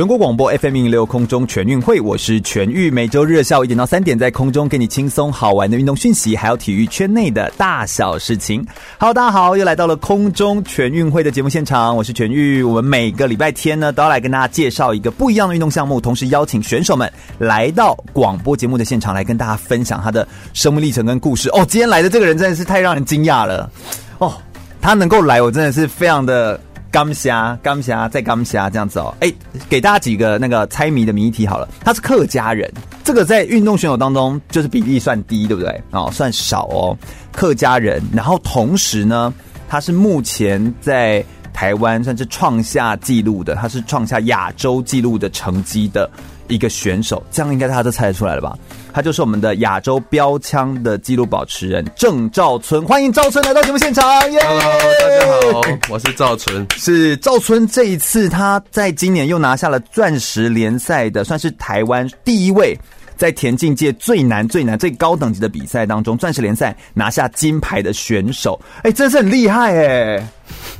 全国广播 FM 一零六空中全运会，我是全玉，每周日下午一点到三点，在空中给你轻松好玩的运动讯息，还有体育圈内的大小事情。Hello，大家好，又来到了空中全运会的节目现场，我是全玉。我们每个礼拜天呢，都要来跟大家介绍一个不一样的运动项目，同时邀请选手们来到广播节目的现场，来跟大家分享他的生命历程跟故事。哦，今天来的这个人真的是太让人惊讶了。哦，他能够来，我真的是非常的。刚虾，刚虾，再刚虾，这样子哦。哎，给大家几个那个猜谜的谜题好了。他是客家人，这个在运动选手当中就是比例算低，对不对？哦，算少哦。客家人，然后同时呢，他是目前在台湾算是创下纪录的，他是创下亚洲纪录的成绩的一个选手。这样应该大家都猜得出来了吧？他就是我们的亚洲标枪的纪录保持人郑兆春，欢迎赵春来到节目现场。Hello，大家好，我是赵春。是赵春，这一次他在今年又拿下了钻石联赛的，算是台湾第一位在田径界最难、最难、最高等级的比赛当中，钻石联赛拿下金牌的选手。哎，真是很厉害哎！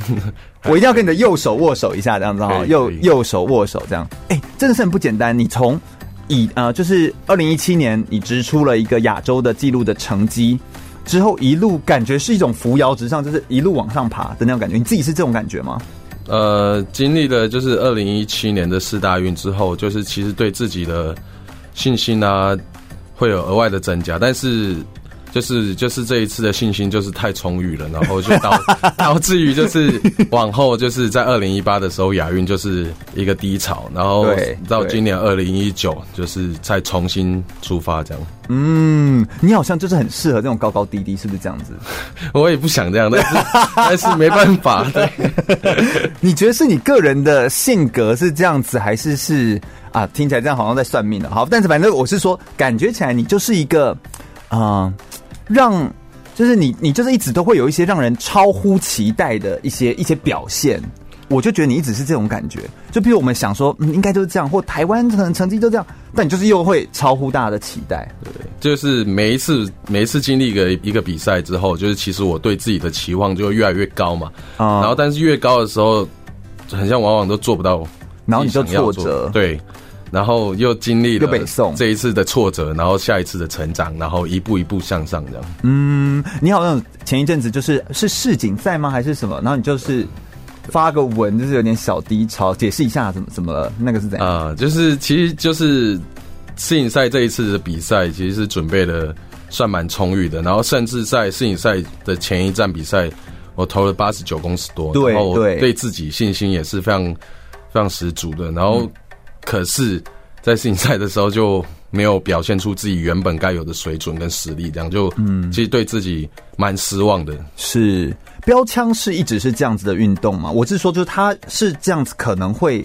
我一定要跟你的右手握手一下，这样子哈，右右手握手这样。哎，真的是很不简单。你从以呃，就是二零一七年，你直出了一个亚洲的纪录的成绩，之后一路感觉是一种扶摇直上，就是一路往上爬的那种感觉。你自己是这种感觉吗？呃，经历了就是二零一七年的四大运之后，就是其实对自己的信心啊，会有额外的增加，但是。就是就是这一次的信心就是太充裕了，然后就导 导致于就是往后就是在二零一八的时候亚运就是一个低潮，然后到今年二零一九就是再重新出发这样。嗯，你好像就是很适合这种高高低低，是不是这样子？我也不想这样，但是 但是没办法。对，你觉得是你个人的性格是这样子，还是是啊？听起来这样好像在算命的。好，但是反正我是说，感觉起来你就是一个啊。呃让就是你，你就是一直都会有一些让人超乎期待的一些一些表现，我就觉得你一直是这种感觉。就比如我们想说，嗯，应该就是这样，或台湾可能成绩就这样，但你就是又会超乎大家的期待，对不对？就是每一次每一次经历一个一个比赛之后，就是其实我对自己的期望就会越来越高嘛。嗯，然后但是越高的时候，很像往往都做不到，然后你就挫折，对。然后又经历了北宋这一次的挫折，然后下一次的成长，然后一步一步向上这样。嗯，你好像前一阵子就是是世锦赛吗？还是什么？然后你就是发个文，就是有点小低潮，解释一下怎么怎么了？那个是怎样？啊，就是其实就是世锦赛这一次的比赛，其实是准备的算蛮充裕的。然后甚至在世锦赛的前一站比赛，我投了八十九公尺多，对，然后对自己信心也是非常非常十足的。然后。嗯可是，在世锦赛的时候就没有表现出自己原本该有的水准跟实力，这样就嗯，其实对自己蛮失望的。是标枪是一直是这样子的运动吗？我是说，就是它是这样子，可能会，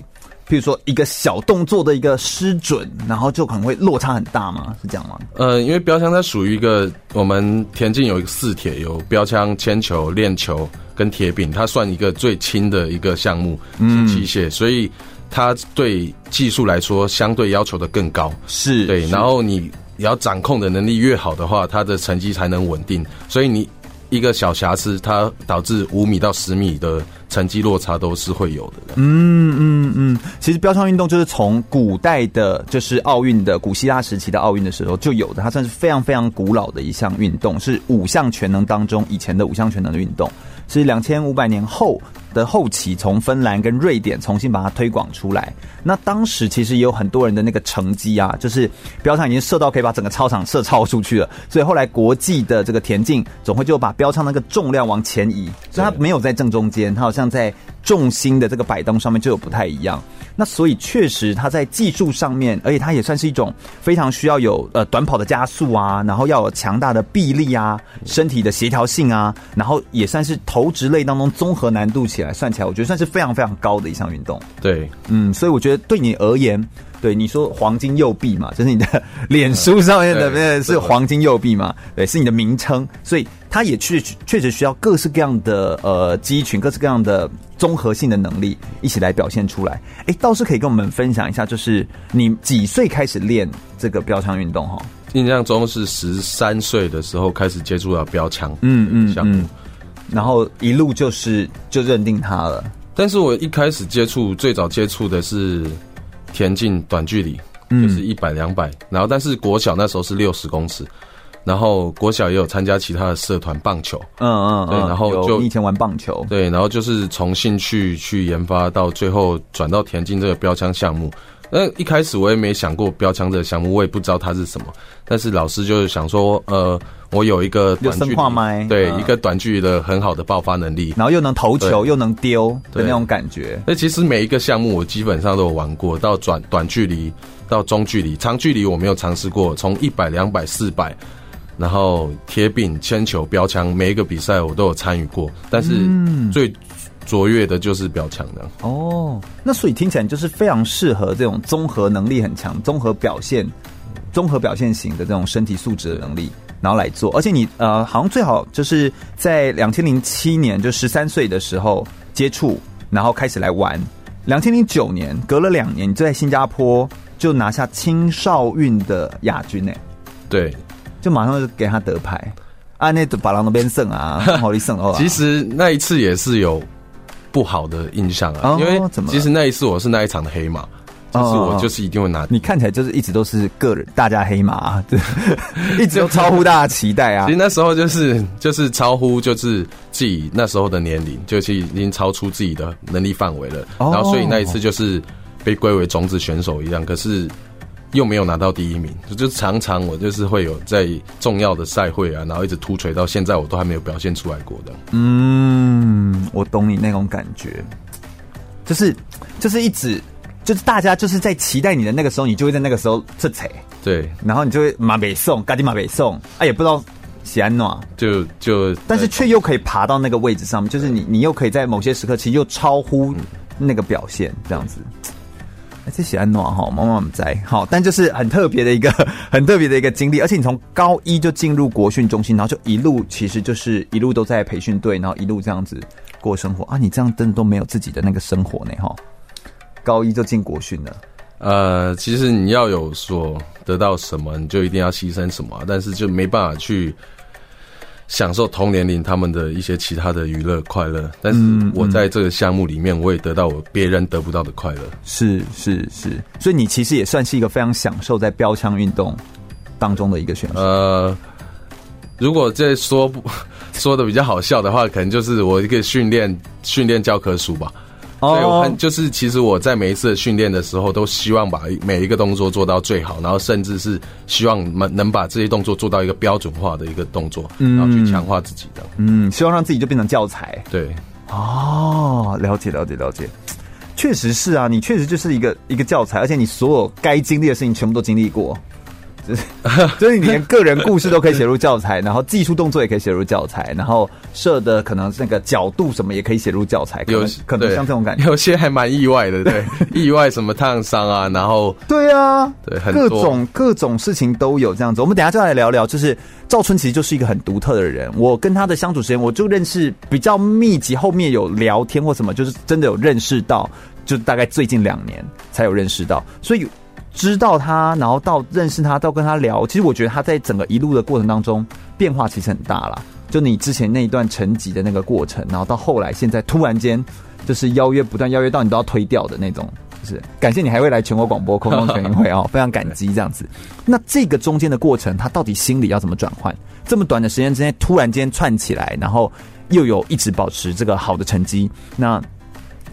譬如说一个小动作的一个失准，然后就可能会落差很大吗？是这样吗？呃，因为标枪它属于一个我们田径有一个四铁，有标枪、铅球、链球跟铁饼，它算一个最轻的一个项目，嗯，机械，所以。它对技术来说相对要求的更高，是对，然后你你要掌控的能力越好的话，它的成绩才能稳定。所以你一个小瑕疵，它导致五米到十米的成绩落差都是会有的。嗯嗯嗯，其实标枪运动就是从古代的，就是奥运的古希腊时期的奥运的时候就有的，它算是非常非常古老的一项运动，是五项全能当中以前的五项全能的运动，是两千五百年后。的后期，从芬兰跟瑞典重新把它推广出来。那当时其实也有很多人的那个成绩啊，就是标枪已经射到可以把整个操场射超出去了。所以后来国际的这个田径总会就把标枪那个重量往前移，所以它没有在正中间，它好像在重心的这个摆动上面就有不太一样。那所以确实，它在技术上面，而且它也算是一种非常需要有呃短跑的加速啊，然后要有强大的臂力啊，身体的协调性啊，然后也算是投掷类当中综合难度起来算起来，我觉得算是非常非常高的一项运动。对，嗯，所以我觉得对你而言，对你说黄金右臂嘛，就是你的脸书上面的那是黄金右臂嘛，对，是你的名称，所以。它也确确实需要各式各样的呃肌群，各式各样的综合性的能力一起来表现出来。哎，倒是可以跟我们分享一下，就是你几岁开始练这个标枪运动哈？印象中是十三岁的时候开始接触到标枪，嗯嗯项目，然后一路就是就认定它了。但是我一开始接触最早接触的是田径短距离，就是一百两百，然后但是国小那时候是六十公尺。然后国小也有参加其他的社团棒球，嗯嗯，对，然后就以前玩棒球，对，然后就是从兴趣去研发，到最后转到田径这个标枪项目。那一开始我也没想过标枪这个项目，我也不知道它是什么。但是老师就是想说，呃，我有一个短距离，对，一个短距离的很好的爆发能力，然后又能投球又能丢的那种感觉。那其实每一个项目我基本上都有玩过，到短短距离，到中距离，长距离我没有尝试过，从一百、两百、四百。然后铁饼、铅球、标枪，每一个比赛我都有参与过，但是最卓越的就是表强的。哦，那所以听起来就是非常适合这种综合能力很强、综合表现、综合表现型的这种身体素质的能力，然后来做。而且你呃，好像最好就是在两千零七年就十三岁的时候接触，然后开始来玩。两千零九年隔了两年，你就在新加坡就拿下青少运的亚军呢。对。就马上就给他得牌，啊，那把郎那边胜啊，好利胜哦。其实那一次也是有不好的印象啊，因为其实那一次我是那一场的黑马，就是我就是一定会拿。你看起来就是一直都是个人大家黑马啊，对，一直都超乎大家期待啊。其实那时候就是就是超乎就是自己那时候的年龄，就是已经超出自己的能力范围了，然后所以那一次就是被归为种子选手一样，可是。又没有拿到第一名，就就常常我就是会有在重要的赛会啊，然后一直突锤到现在，我都还没有表现出来过的。嗯，我懂你那种感觉，就是就是一直就是大家就是在期待你的那个时候，你就会在那个时候出彩。对，然后你就会马北送，赶紧马北送，啊，也不知道喜安诺，就就，但是却又可以爬到那个位置上面，就是你你又可以在某些时刻其实又超乎那个表现，这样子。这喜安暖哈，妈妈们在好，但就是很特别的一个 很特别的一个经历，而且你从高一就进入国训中心，然后就一路其实就是一路都在培训队，然后一路这样子过生活啊。你这样真的都没有自己的那个生活呢哈？高一就进国训了，呃，其实你要有所得到什么，你就一定要牺牲什么，但是就没办法去。享受同年龄他们的一些其他的娱乐快乐，但是我在这个项目里面，我也得到我别人得不到的快乐。是是是，所以你其实也算是一个非常享受在标枪运动当中的一个选手。呃，如果这说不 说的比较好笑的话，可能就是我一个训练训练教科书吧。对，我看就是，其实我在每一次的训练的时候，都希望把每一个动作做到最好，然后甚至是希望能能把这些动作做到一个标准化的一个动作，然后去强化自己的。嗯，希望让自己就变成教材。对，哦，了解了解了解，确实是啊，你确实就是一个一个教材，而且你所有该经历的事情全部都经历过。就是，就是你连个人故事都可以写入教材，然后技术动作也可以写入教材，然后射的可能那个角度什么也可以写入教材，有可能像这种感觉，有些还蛮意外的，对，意外什么烫伤啊，然后对啊，对，各种各种事情都有这样子。我们等一下就来聊聊，就是赵春其实就是一个很独特的人，我跟他的相处时间，我就认识比较密集，后面有聊天或什么，就是真的有认识到，就大概最近两年才有认识到，所以。知道他，然后到认识他，到跟他聊，其实我觉得他在整个一路的过程当中变化其实很大啦。就你之前那一段沉寂的那个过程，然后到后来现在突然间就是邀约不断邀约到你都要推掉的那种，就是感谢你还会来全国广播空中全运会 哦，非常感激这样子。那这个中间的过程，他到底心里要怎么转换？这么短的时间之内突然间串起来，然后又有一直保持这个好的成绩，那。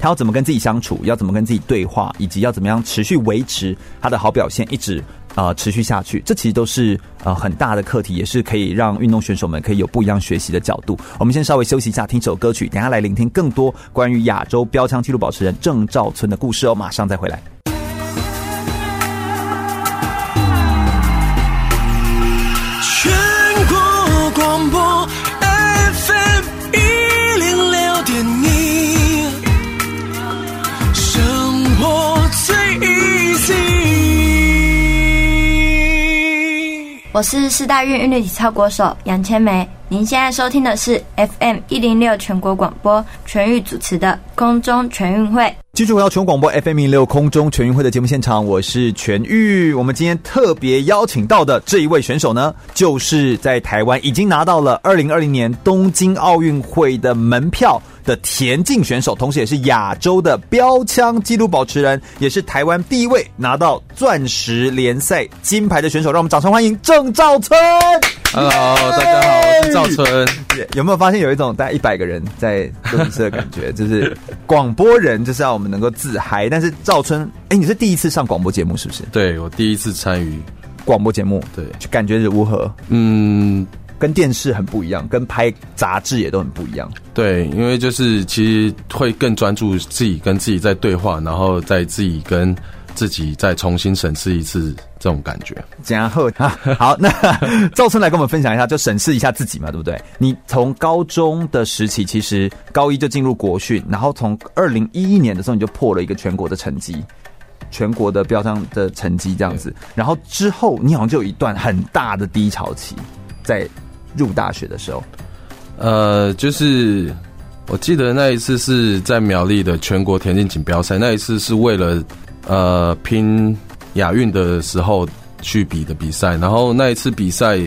他要怎么跟自己相处，要怎么跟自己对话，以及要怎么样持续维持他的好表现，一直呃持续下去，这其实都是呃很大的课题，也是可以让运动选手们可以有不一样学习的角度。我们先稍微休息一下，听首歌曲，等下来聆听更多关于亚洲标枪纪录保持人郑兆存的故事哦，马上再回来。我是四大运韵律体操国手杨千梅。您现在收听的是 FM 一零六全国广播全域主持的空中全运会。继续回到全国广播 FM 一零六空中全运会的节目现场，我是全玉。我们今天特别邀请到的这一位选手呢，就是在台湾已经拿到了二零二零年东京奥运会的门票的田径选手，同时也是亚洲的标枪纪录保持人，也是台湾第一位拿到钻石联赛金牌的选手。让我们掌声欢迎郑兆春。Hello，大家好，我是兆春。有没有发现有一种大概一百个人在录音室的感觉？就是广播人就是要我们能够自嗨，但是赵春，哎，你是第一次上广播节目是不是？对，我第一次参与广播节目，对，就感觉如何？嗯，跟电视很不一样，跟拍杂志也都很不一样。对，因为就是其实会更专注自己跟自己在对话，然后在自己跟。自己再重新审视一次这种感觉，然后啊，好，那 赵春来跟我们分享一下，就审视一下自己嘛，对不对？你从高中的时期，其实高一就进入国训，然后从二零一一年的时候，你就破了一个全国的成绩，全国的标枪的成绩这样子，然后之后你好像就有一段很大的低潮期，在入大学的时候，呃，就是我记得那一次是在苗栗的全国田径锦标赛，那一次是为了。呃，拼亚运的时候去比的比赛，然后那一次比赛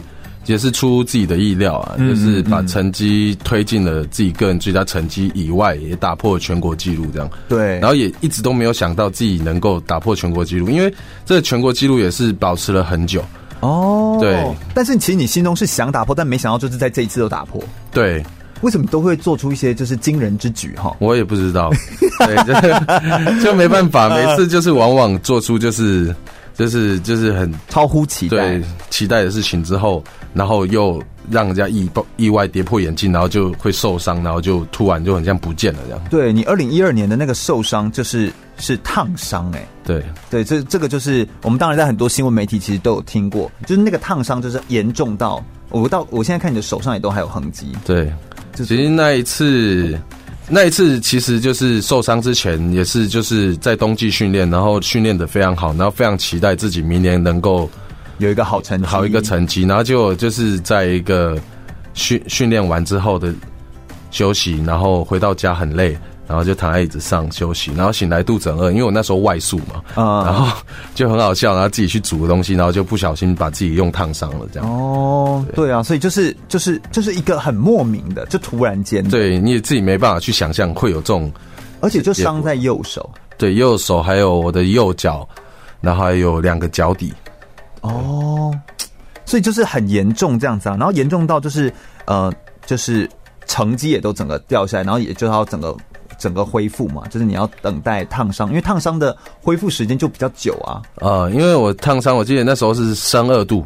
也是出自己的意料啊，嗯、就是把成绩推进了自己个人最佳成绩以外，也打破了全国纪录这样。对，然后也一直都没有想到自己能够打破全国纪录，因为这个全国纪录也是保持了很久。哦，对，但是其实你心中是想打破，但没想到就是在这一次都打破。对。为什么都会做出一些就是惊人之举哈？我也不知道，对，就 就没办法，每次就是往往做出就是就是就是很超乎期待对期待的事情之后，然后又让人家意意外跌破眼镜，然后就会受伤，然后就突然就很像不见了这样。对，你二零一二年的那个受伤就是是烫伤哎，对对，这这个就是我们当然在很多新闻媒体其实都有听过，就是那个烫伤就是严重到我到我现在看你的手上也都还有痕迹，对。其实那一次，那一次其实就是受伤之前，也是就是在冬季训练，然后训练的非常好，然后非常期待自己明年能够有一个好成绩，好一个成绩，然后就就是在一个训训练完之后的休息，然后回到家很累。然后就躺在椅子上休息，然后醒来肚子很饿，因为我那时候外宿嘛，嗯，然后就很好笑，然后自己去煮个东西，然后就不小心把自己用烫伤了，这样。哦，对，对啊，所以就是就是就是一个很莫名的，就突然间，对，你也自己没办法去想象会有这种，而且就伤在右手，对，右手还有我的右脚，然后还有两个脚底。哦，所以就是很严重这样子啊，然后严重到就是呃，就是成绩也都整个掉下来，然后也就要整个。整个恢复嘛，就是你要等待烫伤，因为烫伤的恢复时间就比较久啊。呃，因为我烫伤，我记得那时候是三二度，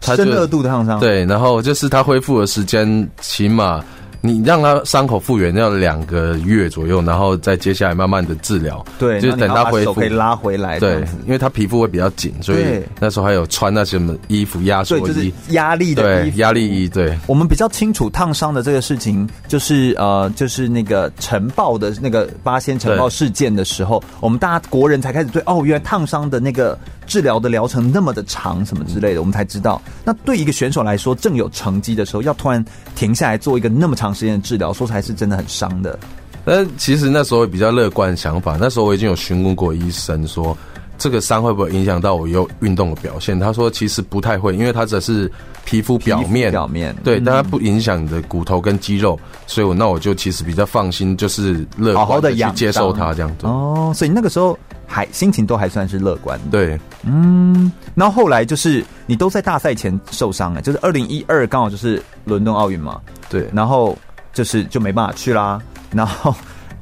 深二度的烫伤。对，然后就是它恢复的时间起码。你让他伤口复原要两个月左右，然后再接下来慢慢的治疗。对，就是等他恢复可以拉回来。对，因为他皮肤会比较紧，所以那时候还有穿那些什么衣服压缩衣，就是压力的衣服。压力衣。对，我们比较清楚烫伤的这个事情，就是呃，就是那个晨报的那个八仙晨报事件的时候，我们大家国人才开始对哦，原来烫伤的那个治疗的疗程那么的长，什么之类的，我们才知道。那对一个选手来说，正有成绩的时候，要突然停下来做一个那么长。时间的治疗，说才是真的很伤的。但其实那时候比较乐观的想法，那时候我已经有询问过医生说，这个伤会不会影响到我有运动的表现？他说其实不太会，因为它只是皮肤表面，表面对，但它不影响你的骨头跟肌肉，所以我那我就其实比较放心，就是乐观的去接受它这样子。哦，所以那个时候还心情都还算是乐观。对，嗯，然后后来就是你都在大赛前受伤了，就是二零一二刚好就是伦敦奥运嘛。对，然后。就是就没办法去啦，然后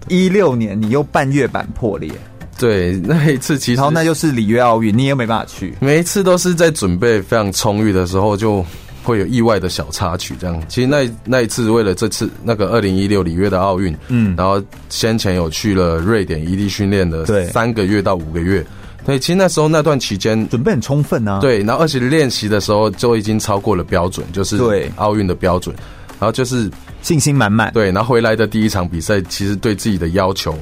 一六年你又半月板破裂，对，那一次其实，然后那就是里约奥运，你也没办法去，每一次都是在准备非常充裕的时候，就会有意外的小插曲。这样，其实那那一次为了这次那个二零一六里约的奥运，嗯，然后先前有去了瑞典异地训练的，对，三个月到五个月，对，其实那时候那段期间准备很充分啊，对，然后而且练习的时候就已经超过了标准，就是对。奥运的标准，然后就是。信心满满，对，然后回来的第一场比赛，其实对自己的要求，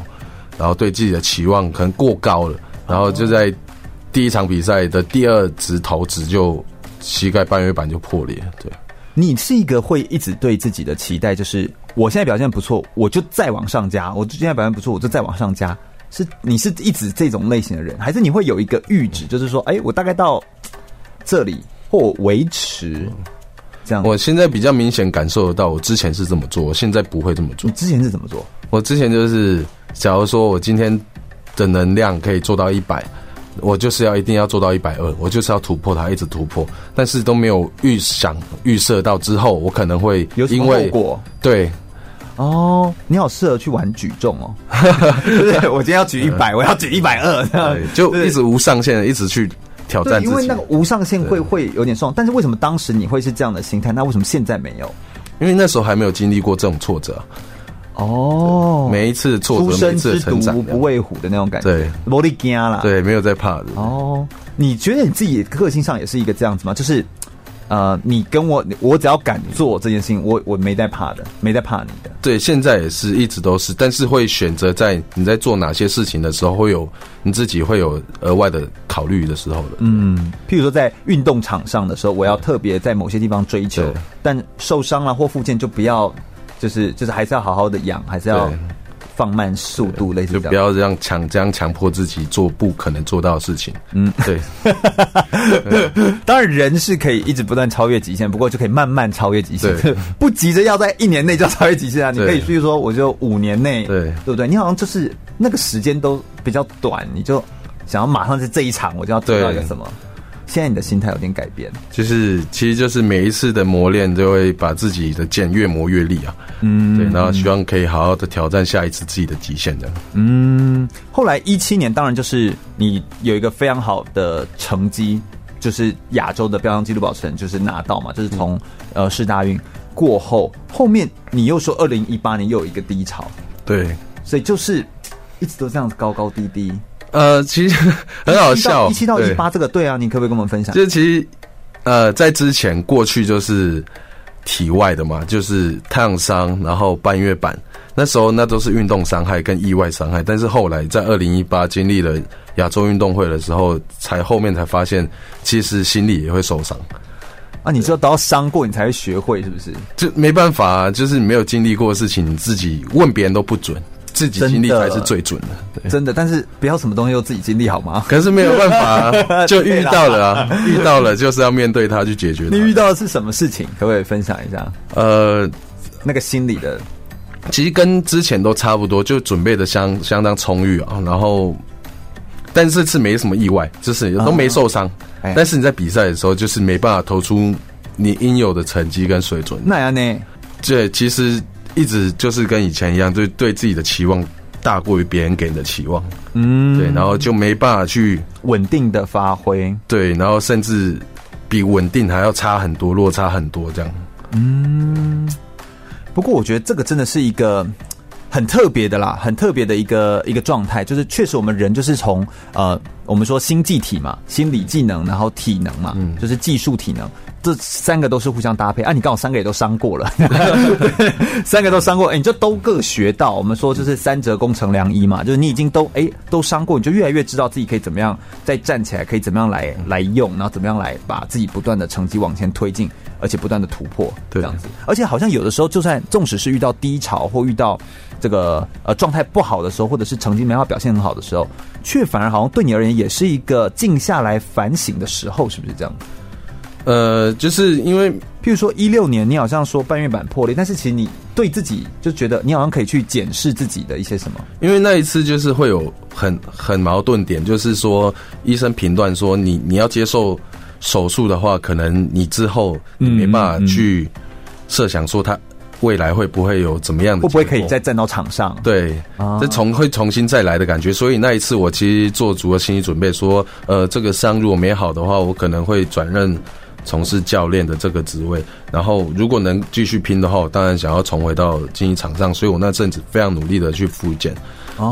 然后对自己的期望可能过高了，然后就在第一场比赛的第二直投掷就膝盖半月板就破裂。对，你是一个会一直对自己的期待，就是我现在表现不错，我就再往上加；我现在表现不错，我就再往上加。是你是一直这种类型的人，还是你会有一个阈值，就是说，哎，我大概到这里或维持这样？我现在比较明显感受得到，我之前是这么做，我现在不会这么做。你之前是怎么做？我之前就是，假如说我今天的能量可以做到一百。我就是要一定要做到一百二，我就是要突破它，一直突破，但是都没有预想预设到之后，我可能会因为果？对，哦，你好适合去玩举重哦，对，我今天要举一百，我要举一百二，对，就一直无上限的一直去挑战因为那个无上限会会有点爽，但是为什么当时你会是这样的心态？那为什么现在没有？因为那时候还没有经历过这种挫折。哦，每一次挫折，每一次成长，犊不畏虎的那种感觉，对，没得惊啦，对，没有在怕的。哦，你觉得你自己个性上也是一个这样子吗？就是，呃，你跟我，我只要敢做这件事情，我我没在怕的，没在怕你的。对，现在也是一直都是，但是会选择在你在做哪些事情的时候，会有你自己会有额外的考虑的时候的。嗯，譬如说在运动场上的时候，我要特别在某些地方追求，但受伤了或复健就不要。就是就是还是要好好的养，还是要放慢速度，类似就不要这样强这样强迫自己做不可能做到的事情。嗯，对。当然人是可以一直不断超越极限，不过就可以慢慢超越极限，不急着要在一年内就要超越极限啊。你可以比如说，我就五年内，对对不对？你好像就是那个时间都比较短，你就想要马上在这一场我就要得到一个什么。现在你的心态有点改变，就是其实就是每一次的磨练，就会把自己的剑越磨越利啊。嗯，对，然后希望可以好好的挑战下一次自己的极限的。嗯，后来一七年，当然就是你有一个非常好的成绩，就是亚洲的标枪纪录保持人，就是拿到嘛，就是从呃世大运过后，后面你又说二零一八年又有一个低潮，对，所以就是一直都这样子高高低低。呃，其实很好笑，一七到一八这个对啊，你可不可以跟我们分享？就是其实，呃，在之前过去就是体外的嘛，就是太阳伤，然后半月板，那时候那都是运动伤害跟意外伤害。但是后来在二零一八经历了亚洲运动会的时候，才后面才发现，其实心里也会受伤。啊，你说都要伤过你才会学会，是不是？就没办法啊，就是你没有经历过的事情，你自己问别人都不准。自己经历才是最准的，的真的。但是不要什么东西都自己经历好吗？可是没有办法、啊，就遇到了啊，遇到了就是要面对它去解决。你遇到的是什么事情？可不可以分享一下？呃，那个心理的，其实跟之前都差不多，就准备的相相当充裕啊。然后，但是这次没什么意外，就是都没受伤。哦、但是你在比赛的时候，就是没办法投出你应有的成绩跟水准。那样呢？对，其实。一直就是跟以前一样，对对自己的期望大过于别人给你的期望，嗯，对，然后就没办法去稳定的发挥，对，然后甚至比稳定还要差很多，落差很多这样。嗯，不过我觉得这个真的是一个很特别的啦，很特别的一个一个状态，就是确实我们人就是从呃，我们说心技体嘛，心理技能，然后体能嘛，嗯，就是技术体能。这三个都是互相搭配啊！你刚好三个也都伤过了，三个都伤过，哎，你就都各学到。我们说就是三折肱成良医嘛，就是你已经都哎都伤过，你就越来越知道自己可以怎么样再站起来，可以怎么样来来用，然后怎么样来把自己不断的成绩往前推进，而且不断的突破，这样子。而且好像有的时候，就算纵使是遇到低潮或遇到这个呃状态不好的时候，或者是成绩没法表现很好的时候，却反而好像对你而言也是一个静下来反省的时候，是不是这样？呃，就是因为，譬如说一六年，你好像说半月板破裂，但是其实你对自己就觉得你好像可以去检视自己的一些什么。因为那一次就是会有很很矛盾点，就是说医生评断说你你要接受手术的话，可能你之后你没办法去设想说他未来会不会有怎么样的，会不会可以再站到场上？对，这重会重新再来的感觉。所以那一次我其实做足了心理准备，说呃这个伤如果没好的话，我可能会转任。从事教练的这个职位，然后如果能继续拼的话，我当然想要重回到竞技场上，所以我那阵子非常努力的去复健，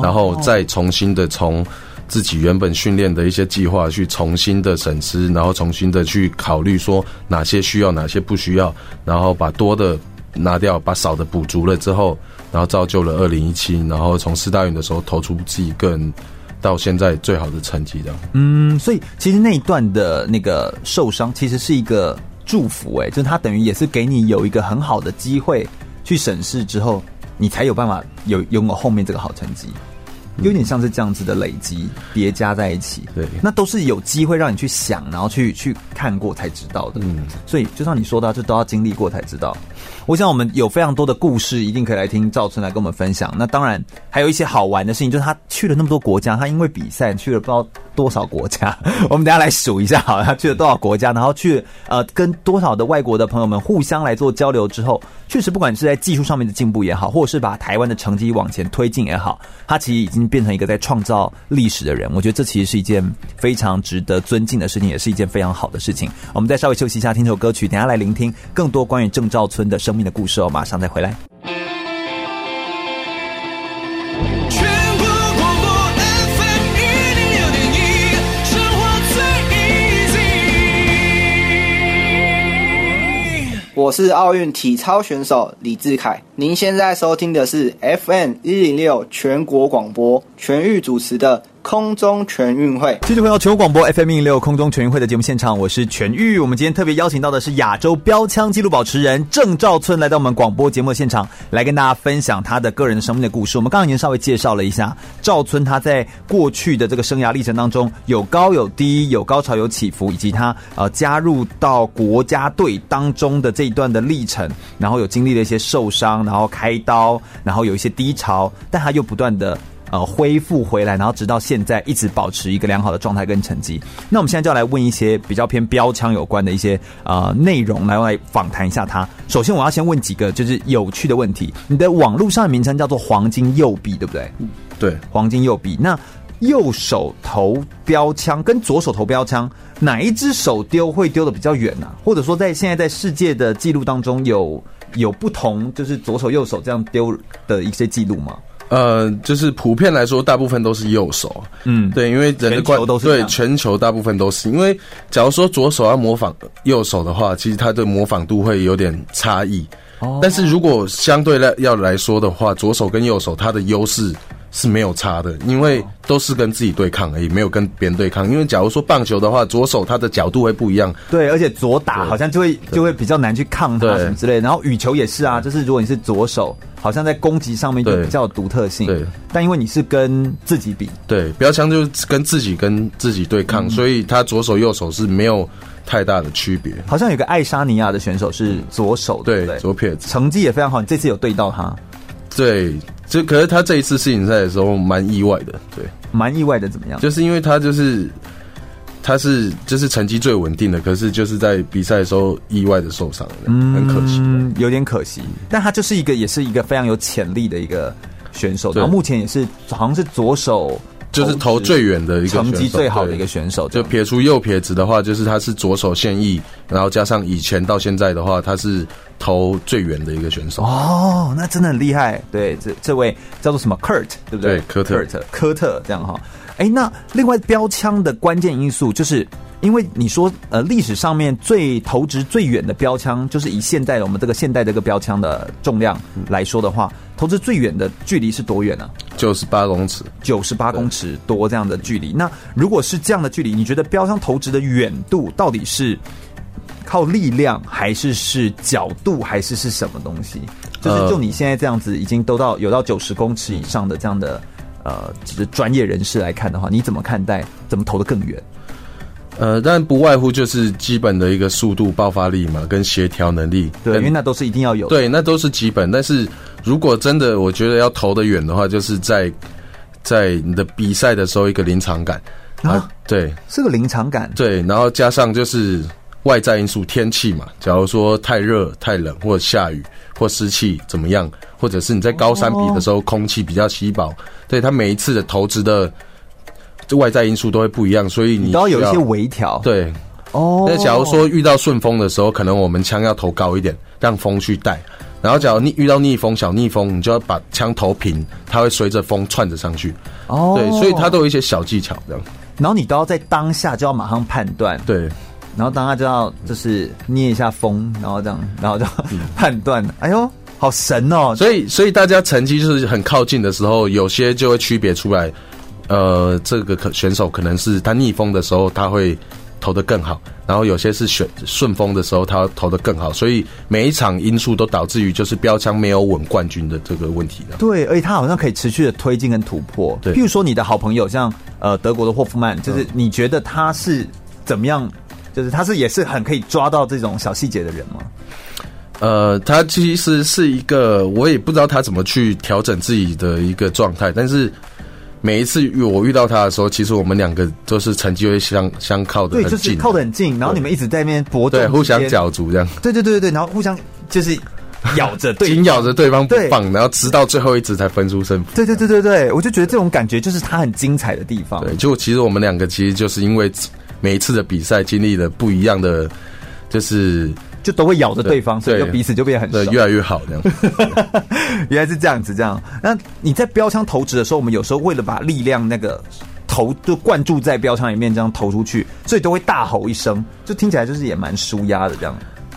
然后再重新的从自己原本训练的一些计划去重新的审视，然后重新的去考虑说哪些需要，哪些不需要，然后把多的拿掉，把少的补足了之后，然后造就了二零一七，然后从四大运的时候投出自己个人到现在最好的成绩这样。嗯，所以其实那一段的那个受伤，其实是一个祝福哎、欸，就是他等于也是给你有一个很好的机会去审视之后，你才有办法有拥有后面这个好成绩。有点像是这样子的累积叠加在一起，对，那都是有机会让你去想，然后去去看过才知道的。嗯，所以就像你说的，就都要经历过才知道。我想我们有非常多的故事，一定可以来听赵村来跟我们分享。那当然还有一些好玩的事情，就是他去了那么多国家，他因为比赛去了不知道多少国家。我们等下来数一下，好，他去了多少国家，然后去呃跟多少的外国的朋友们互相来做交流之后，确实不管是在技术上面的进步也好，或者是把台湾的成绩往前推进也好，他其实已经变成一个在创造历史的人。我觉得这其实是一件非常值得尊敬的事情，也是一件非常好的事情。我们再稍微休息一下，听首歌曲，等下来聆听更多关于郑兆村的生命的故事哦。马上再回来。全国广播 FM 一零六点一，生活最 easy。我是奥运体操选手李志凯，您现在收听的是 FM 一零六全国广播全域主持的。空中全运会，继续回到全国广播 FM 一零六空中全运会的节目现场，我是全玉。我们今天特别邀请到的是亚洲标枪纪录保持人郑兆村来到我们广播节目现场，来跟大家分享他的个人生命的故事。我们刚刚已经稍微介绍了一下赵村他在过去的这个生涯历程当中有高有低，有高潮有起伏，以及他呃加入到国家队当中的这一段的历程，然后有经历了一些受伤，然后开刀，然后有一些低潮，但他又不断的。呃，恢复回来，然后直到现在一直保持一个良好的状态跟成绩。那我们现在就要来问一些比较偏标枪有关的一些呃内容，来来访谈一下他。首先，我要先问几个就是有趣的问题。你的网络上的名称叫做“黄金右臂”，对不对？对，黄金右臂。那右手投标枪跟左手投标枪，哪一只手丢会丢的比较远呢、啊？或者说，在现在在世界的记录当中有有不同，就是左手右手这样丢的一些记录吗？呃，就是普遍来说，大部分都是右手。嗯，对，因为人的关对全球大部分都是因为，假如说左手要模仿右手的话，其实它的模仿度会有点差异。哦，但是如果相对来要来说的话，左手跟右手它的优势是没有差的，因为都是跟自己对抗而已，没有跟别人对抗。因为假如说棒球的话，左手它的角度会不一样。对，而且左打好像就会就会比较难去抗它什么之类的。然后羽球也是啊，就是如果你是左手。好像在攻击上面就比较有独特性，对。但因为你是跟自己比，对，标枪就是跟自己跟自己对抗，嗯、所以他左手右手是没有太大的区别。好像有个爱沙尼亚的选手是左手，对，对，对，左撇子，成绩也非常好。你这次有对到他？对，就可是他这一次世锦赛的时候蛮意外的，对，蛮意外的，怎么样？就是因为他就是。他是就是成绩最稳定的，可是就是在比赛的时候意外的受伤了，嗯，很可惜，嗯，有点可惜。但他就是一个，也是一个非常有潜力的一个选手，然后目前也是好像是左手就是投最远的一个成绩最好的一个选手。就撇除右撇子的话，就是他是左手现役，然后加上以前到现在的话，他是投最远的一个选手。哦，那真的很厉害。对，这这位叫做什么 Kurt，对不对？对，科特，科特，科特这样哈。哎，那另外标枪的关键因素，就是因为你说，呃，历史上面最投掷最远的标枪，就是以现代的我们这个现代这个标枪的重量来说的话，投掷最远的距离是多远呢？九十八公尺，九十八公尺多这样的距离。那如果是这样的距离，你觉得标枪投掷的远度到底是靠力量，还是是角度，还是是什么东西？就是就你现在这样子，已经都到有到九十公尺以上的这样的。呃，就是专业人士来看的话，你怎么看待？怎么投的更远？呃，但不外乎就是基本的一个速度、爆发力嘛，跟协调能力。对，因为那都是一定要有的。对，那都是基本。但是如果真的，我觉得要投得远的话，就是在在你的比赛的时候，一个临场感啊，啊，对，是个临场感。对，然后加上就是外在因素，天气嘛，假如说太热、太冷，或者下雨。或湿气怎么样，或者是你在高山比的时候，空气比较稀薄，对它每一次的投掷的这外在因素都会不一样，所以你，都要有一些微调。对，哦。那假如说遇到顺风的时候，可能我们枪要投高一点，让风去带；然后假如逆遇到逆风、小逆风，你就要把枪投平，它会随着风窜着上去。哦，对，所以它都有一些小技巧这样。然后你都要在当下就要马上判断。对。然后当下就要就是捏一下风，然后这样，然后就 判断，哎呦，好神哦！所以所以大家成绩就是很靠近的时候，有些就会区别出来，呃，这个可选手可能是他逆风的时候他会投得更好，然后有些是选顺风的时候他投得更好，所以每一场因素都导致于就是标枪没有稳冠军的这个问题的。对，而且他好像可以持续的推进跟突破。对，譬如说你的好朋友像呃德国的霍夫曼，就是你觉得他是怎么样？就是他是也是很可以抓到这种小细节的人吗？呃，他其实是一个，我也不知道他怎么去调整自己的一个状态。但是每一次我遇到他的时候，其实我们两个都是成绩会相相靠的很近，对，就是靠得很近。然后你们一直在那边搏斗，对，互相角逐这样。对对对对对，然后互相就是咬着 对，紧咬着对方不放，然后直到最后一直才分出胜负。对对对对对，我就觉得这种感觉就是他很精彩的地方。对，就其实我们两个其实就是因为每一次的比赛经历了不一样的，就是。就都会咬着对方，所以就彼此就变得很熟，越来越好这样。原来是这样子，这样。那你在标枪投掷的时候，我们有时候为了把力量那个投就灌注在标枪里面，这样投出去，所以都会大吼一声，就听起来就是也蛮舒压的这样。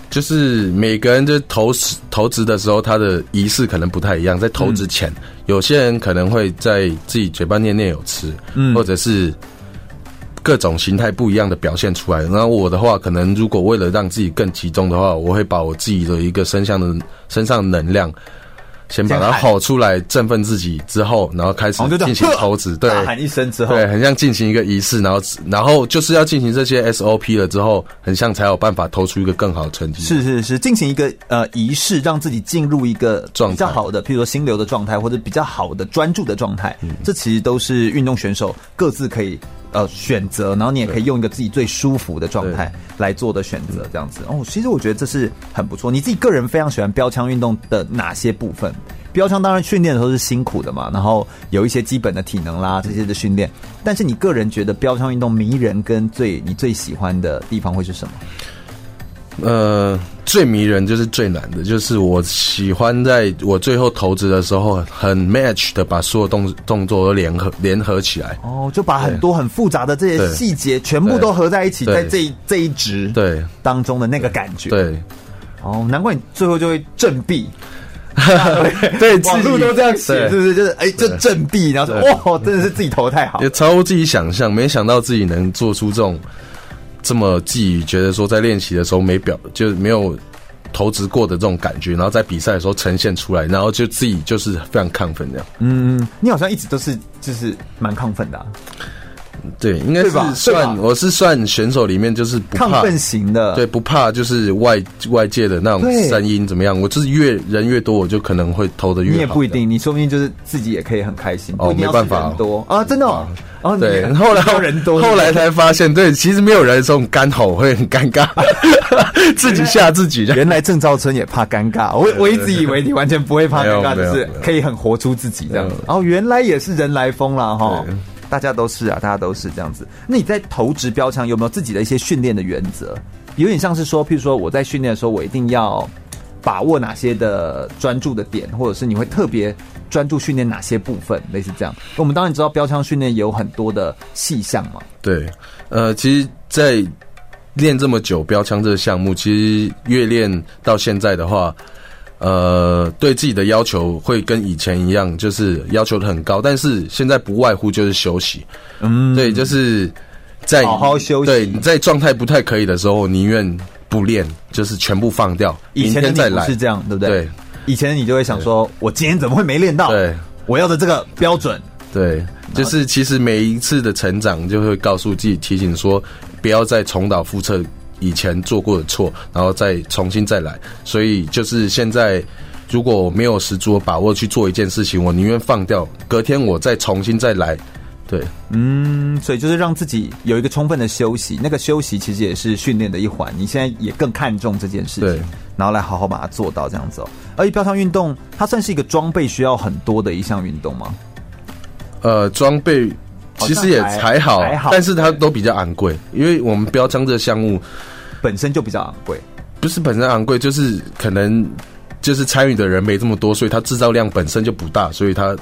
就是每个人就投投掷的时候，他的仪式可能不太一样。在投掷前，嗯、有些人可能会在自己嘴巴念念有词，嗯，或者是。各种形态不一样的表现出来，然后我的话，可能如果为了让自己更集中的话，我会把我自己的一个身上的身上的能量，先把它吼出来，振奋自己之后，然后开始进行。对，大喊一声之后，对，很像进行一个仪式，然后然后就是要进行这些 SOP 了之后，很像才有办法投出一个更好的成绩。是是是，进行一个呃仪式，让自己进入一个比较好的，譬如说心流的状态，或者比较好的专注的状态。嗯，这其实都是运动选手各自可以。呃，选择，然后你也可以用一个自己最舒服的状态来做的选择，这样子哦。其实我觉得这是很不错。你自己个人非常喜欢标枪运动的哪些部分？标枪当然训练的时候是辛苦的嘛，然后有一些基本的体能啦这些的训练。但是你个人觉得标枪运动迷人跟最你最喜欢的地方会是什么？呃，最迷人就是最难的，就是我喜欢在我最后投掷的时候，很 match 的把所有动动作都联合联合起来。哦，就把很多很复杂的这些细节全部都合在一起，在这一这一掷对当中的那个感觉。对，哦，难怪你最后就会振臂。对，网路都这样写，是不是？就是哎，就振臂，然后说哇，真的是自己投太好，也超乎自己想象，没想到自己能做出这种。这么自己，觉得说在练习的时候没表，就是没有投掷过的这种感觉，然后在比赛的时候呈现出来，然后就自己就是非常亢奋这样。嗯，你好像一直都是就是蛮亢奋的。对，应该是算我是算选手里面就是不怕型的，对，不怕就是外外界的那种声音怎么样，我就是越人越多，我就可能会投的越好。你也不一定，你说不定就是自己也可以很开心。哦，没办法，多啊，真的哦。哦，对，后来人多，后来才发现，对，其实没有人这种干吼会很尴尬，自己吓自己。原来郑兆春也怕尴尬，我我一直以为你完全不会怕尴尬，就是可以很活出自己这样子。哦，原来也是人来疯了哈。大家都是啊，大家都是这样子。那你在投掷标枪有没有自己的一些训练的原则？有点像是说，譬如说我在训练的时候，我一定要把握哪些的专注的点，或者是你会特别专注训练哪些部分，类似这样。我们当然知道标枪训练有很多的细项嘛。对，呃，其实，在练这么久标枪这个项目，其实越练到现在的话。呃，对自己的要求会跟以前一样，就是要求的很高，但是现在不外乎就是休息。嗯，对，就是在好好休息。对，你在状态不太可以的时候，宁愿不练，就是全部放掉，以前明天再来。是这样，对不对？对，以前你就会想说，我今天怎么会没练到？对，我要的这个标准。对，就是其实每一次的成长，就会告诉自己，提醒说，不要再重蹈覆辙。以前做过的错，然后再重新再来，所以就是现在，如果我没有十足的把握去做一件事情，我宁愿放掉，隔天我再重新再来。对，嗯，所以就是让自己有一个充分的休息，那个休息其实也是训练的一环。你现在也更看重这件事情，对，然后来好好把它做到这样子哦。而且标枪运动，它算是一个装备需要很多的一项运动吗？呃，装备。其实也还好，还好，但是它都比较昂贵，因为我们标枪这个项目本身就比较昂贵，不是本身昂贵，就是可能就是参与的人没这么多，所以它制造量本身就不大，所以它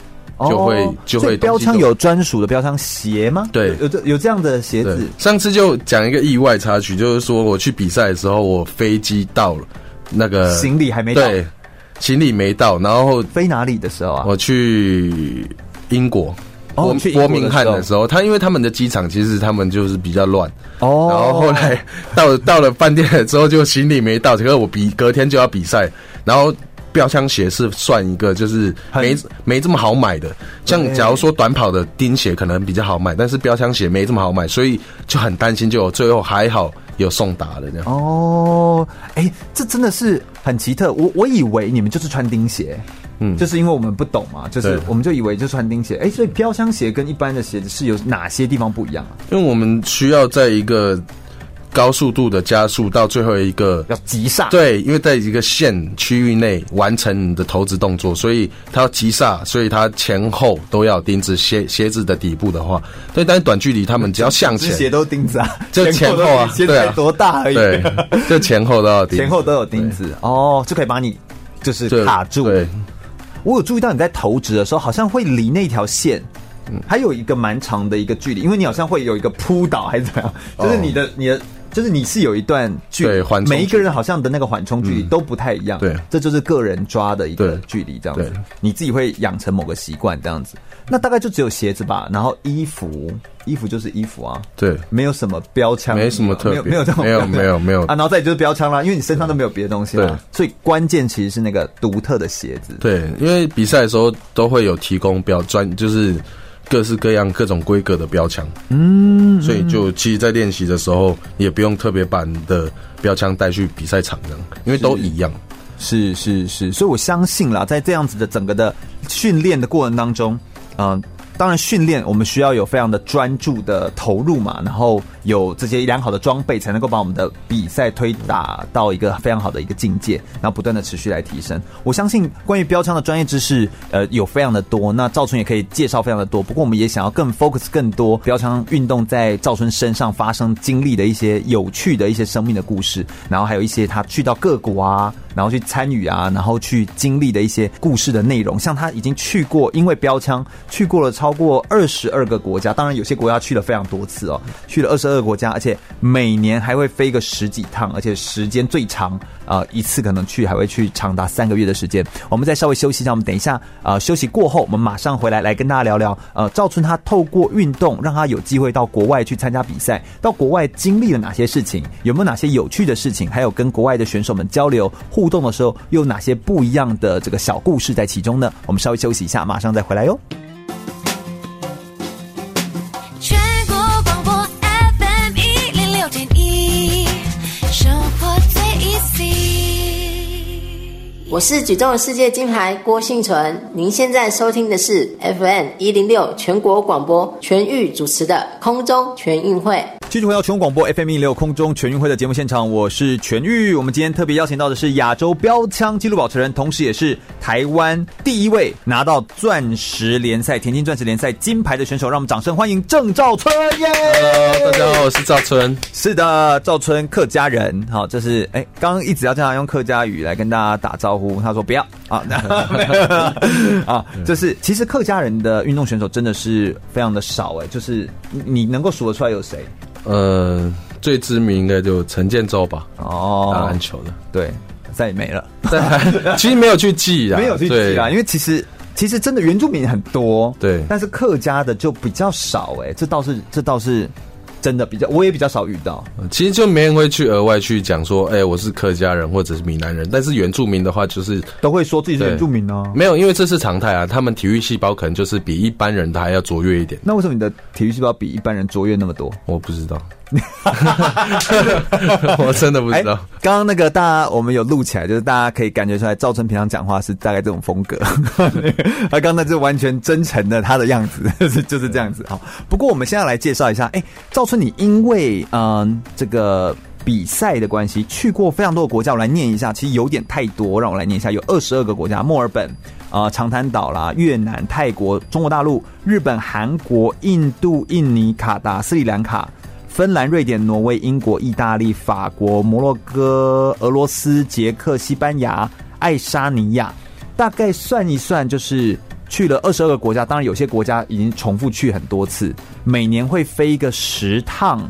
就会、哦、就会。标枪有专属的标枪鞋吗？对，有这有这样的鞋子。上次就讲一个意外插曲，就是说我去比赛的时候，我飞机到了，那个行李还没到，对，行李没到，然后飞哪里的时候啊？我去英国。国的伯明翰的时时候，他因为他们的机场其实他们就是比较乱，哦。然后后来到了到了饭店了之后，就行李没到，结果我比隔天就要比赛，然后标枪鞋是算一个就是没没这么好买的，像假如说短跑的钉鞋可能比较好买，但是标枪鞋没这么好买，所以就很担心，就最后还好有送达的这样。哦，哎、这真的是很奇特。我我以为你们就是穿钉鞋，嗯就是因为我们不懂嘛，就是我们就以为就穿钉鞋。哎、所以飘香鞋跟一般的鞋子是有哪些地方不一样啊？因为我们需要在一个高速度的加速到最后一个要急刹。，对，因为在一个线区域内完成你的投掷动作，所以它要急刹，所以它前后都要钉子。鞋鞋子的底部的话，对，但是短距离他们只要向前，鞋都钉子啊，就前后啊鞋对啊才多大而已。对，就前后都要钉，前后都有钉子哦，就可以把你就是卡住。对，我有注意到你在投掷的时候，好像会离那条线，嗯还有一个蛮长的一个距离，因为你好像会有一个扑倒还是怎样，就是你的你的。就是你是有一段距每一个人好像的那个缓冲距离都不太一样。对这就是个人抓的一个距离，这样子。你自己会养成某个习惯，这样子。那大概就只有鞋子吧，然后衣服，衣服就是衣服啊，对没有什么标枪，没什么特别没有没有这种没有没有没有啊，然后再就是标枪啦，因为你身上都没有别的东西对啦，所以关键其实是那个独特的鞋子。对，因为比赛的时候都会有提供标专，就是各式各样各种规格的标枪。嗯，所以就其实，在练习的时候也不用特别把你的标枪带去比赛场因为都一样。是是是，所以我相信啦，在这样子的整个的训练的过程当中，嗯、当然训练我们需要有非常的专注的投入嘛，然后有这些良好的装备，才能够把我们的比赛推打到一个非常好的一个境界，然后不断的持续来提升。我相信关于标枪的专业知识，呃，有非常的多，那赵春也可以介绍非常的多。不过我们也想要更 focus 更多标枪运动在赵春身上发生经历的一些有趣的一些生命的故事，然后还有一些他去到各国啊。然后去参与啊，然后去经历的一些故事的内容，像他已经去过，因为标枪去过了超超过二十二个国家，当然有些国家去了非常多次哦，去了二十二个国家，而且每年还会飞个十几趟，而且时间最长啊、呃，一次可能去还会去长达三个月的时间。我们再稍微休息一下，我们等一下啊、休息过后，我们马上回来来跟大家聊聊。呃，赵春他透过运动让他有机会到国外去参加比赛，到国外经历了哪些事情，有没有哪些有趣的事情，还有跟国外的选手们交流。互动的时候，又有哪些不一样的这个小故事在其中呢？我们稍微休息一下，马上再回来哟。我是举重世界金牌郭幸存，您现在收听的是 FM 一零六全国广播全域主持的空中全运会。继续回到全国广播 FM 一零六空中全运会的节目现场，我是全域。我们今天特别邀请到的是亚洲标枪纪录保持人，同时也是台湾第一位拿到钻石联赛田径钻石联赛金牌的选手。让我们掌声欢迎郑兆春！耶、yeah!！Hello，大家好，我是赵春。是的，兆春客家人。好，这是哎，刚刚一直要这样用客家语来跟大家打招呼，他说不要啊。啊，就是其实客家人的运动选手真的是非常的少哎，就是你能够数得出来有谁？呃，最知名应该就陈建州吧，哦，打篮球的，对，再也没了。其实没有去记啊，没有去记啊，因为其实其实真的原住民很多，对，但是客家的就比较少哎，这倒是这倒是真的比较，我也比较少遇到。其实就没人会去额外去讲说，哎、欸，我是客家人或者是闽南人，但是原住民的话就是都会说自己是原住民哦、啊。没有，因为这是常态啊，他们体育细胞可能就是比一般人的还要卓越一点。那为什么你的体育细胞比一般人卓越那么多？我不知道。我真的不知道。刚、刚那个大家我们有录起来，就是大家可以感觉出来，赵春平常讲话是大概这种风格。他刚才就完全真诚的他的样子，就 是就是这样子。好，不过我们现在来介绍一下，哎、赵春，你因为嗯、这个比赛的关系，去过非常多的国家，我来念一下，其实有点太多，让我来念一下，有二十二个国家：墨尔本啊、长滩岛啦、越南、泰国、中国大陆、日本、韩国、印度、印尼、卡达、斯里兰卡。芬兰、瑞典、挪威、英国、意大利、法国、摩洛哥、俄罗斯、捷克、西班牙、爱沙尼亚，大概算一算，就是去了二十二个国家。当然，有些国家已经重复去很多次，每年会飞一个十趟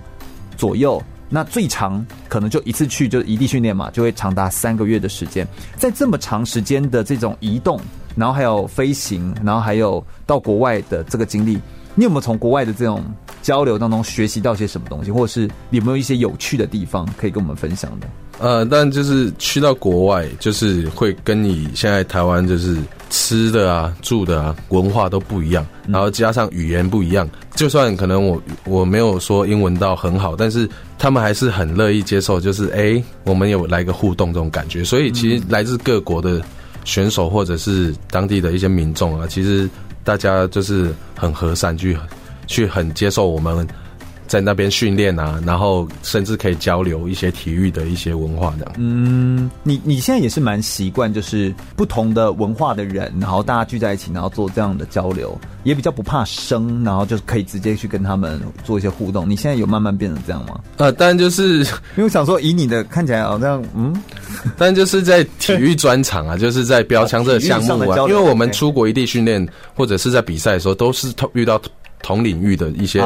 左右。那最长可能就一次去，就是异地训练嘛，就会长达三个月的时间。在这么长时间的这种移动，然后还有飞行，然后还有到国外的这个经历。你有没有从国外的这种交流当中学习到些什么东西，或者是有没有一些有趣的地方可以跟我们分享的？呃，但就是去到国外，就是会跟你现在台湾就是吃的啊、住的啊、文化都不一样，然后加上语言不一样，就算可能我我没有说英文到很好，但是他们还是很乐意接受，就是哎、欸，我们有来个互动这种感觉。所以其实来自各国的选手或者是当地的一些民众啊，其实大家就是很和善，去去很接受我们。在那边训练啊，然后甚至可以交流一些体育的一些文化这样。嗯，你你现在也是蛮习惯，就是不同的文化的人，然后大家聚在一起，然后做这样的交流，也比较不怕生，然后就是可以直接去跟他们做一些互动。你现在有慢慢变成这样吗？呃，当然就是因为我想说，以你的看起来好像嗯，但就是在体育专场啊，就是在标枪这个项目啊，因为我们出国异地训练或者是在比赛的时候，都是遇到。同领域的一些，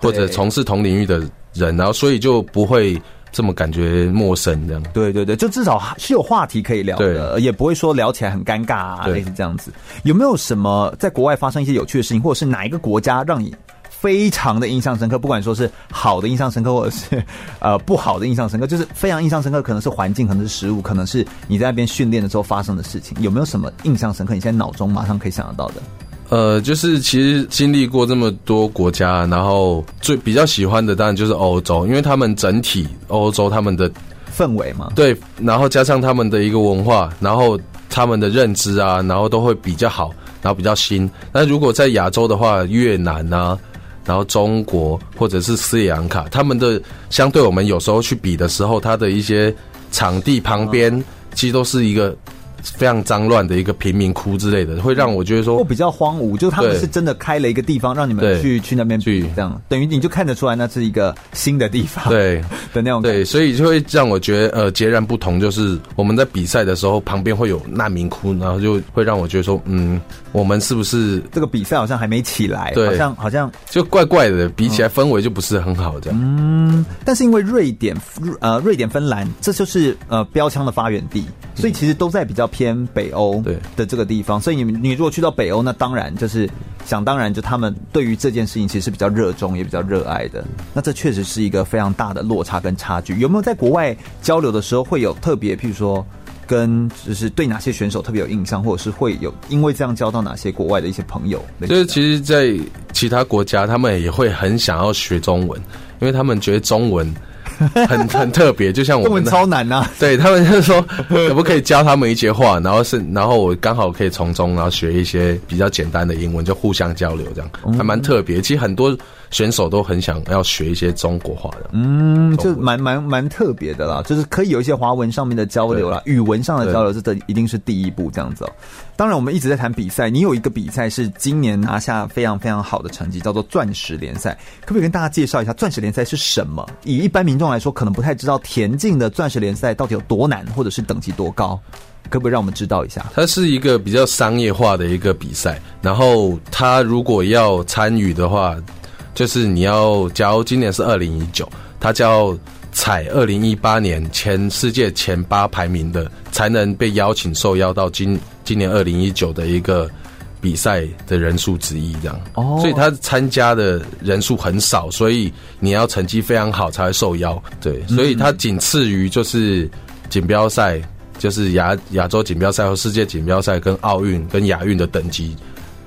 或者从事同领域的人，然后所以就不会这么感觉陌生这样。对对对，就至少是有话题可以聊的，也不会说聊起来很尴尬啊，类似这样子。有没有什么在国外发生一些有趣的事情，或者是哪一个国家让你非常的印象深刻？不管说是好的印象深刻，或者是呃不好的印象深刻，就是非常印象深刻，可能是环境，可能是食物，可能是你在那边训练的时候发生的事情。有没有什么印象深刻？你现在脑中马上可以想得到的？呃，就是其实经历过这么多国家，然后最比较喜欢的当然就是欧洲，因为他们整体欧洲他们的氛围嘛，对，然后加上他们的一个文化，然后他们的认知啊，然后都会比较好，然后比较新。那如果在亚洲的话，越南啊，然后中国或者是斯里兰卡，他们的相对我们有时候去比的时候，它的一些场地旁边其实都是一个。非常脏乱的一个贫民窟之类的，会让我觉得说，比较荒芜。就他们是真的开了一个地方，让你们去去那边去，这样等于你就看得出来，那是一个新的地方，对 的那种。对，所以就会让我觉得呃截然不同。就是我们在比赛的时候，旁边会有难民窟，然后就会让我觉得说，嗯，我们是不是这个比赛好像还没起来？对，好像好像就怪怪的，比起来氛围就不是很好这样。嗯，但是因为瑞典呃瑞典芬兰，这就是呃标枪的发源地，所以其实都在比较。偏北欧对的这个地方，所以你你如果去到北欧，那当然就是想当然，就他们对于这件事情其实是比较热衷，也比较热爱的。那这确实是一个非常大的落差跟差距。有没有在国外交流的时候会有特别，譬如说跟就是对哪些选手特别有印象，或者是会有因为这样交到哪些国外的一些朋友？就是其实，在其他国家，他们也会很想要学中文，因为他们觉得中文。很很特别，就像我们超难啊！对他们就是说，可不可以教他们一些话，然后是，然后我刚好可以从中然后学一些比较简单的英文，就互相交流，这样还蛮特别。其实很多。选手都很想要学一些中国话的，嗯，就蛮蛮蛮特别的啦，就是可以有一些华文上面的交流啦，语文上的交流，这一定是第一步这样子喔。当然，我们一直在谈比赛，你有一个比赛是今年拿下非常非常好的成绩，叫做钻石联赛，可不可以跟大家介绍一下钻石联赛是什么？以一般民众来说，可能不太知道田径的钻石联赛到底有多难，或者是等级多高，可不可以让我们知道一下？它是一个比较商业化的一个比赛，然后他如果要参与的话。就是你要，假如今年是二零一九，他就要采二零一八年前世界前八排名的，才能被邀请受邀到今今年二零一九的一个比赛的人数之一，这样。哦，所以他参加的人数很少，所以你要成绩非常好才会受邀。对，所以他仅次于就是锦标赛，就是亚亚洲锦标赛和世界锦标赛跟奥运跟亚运的等级。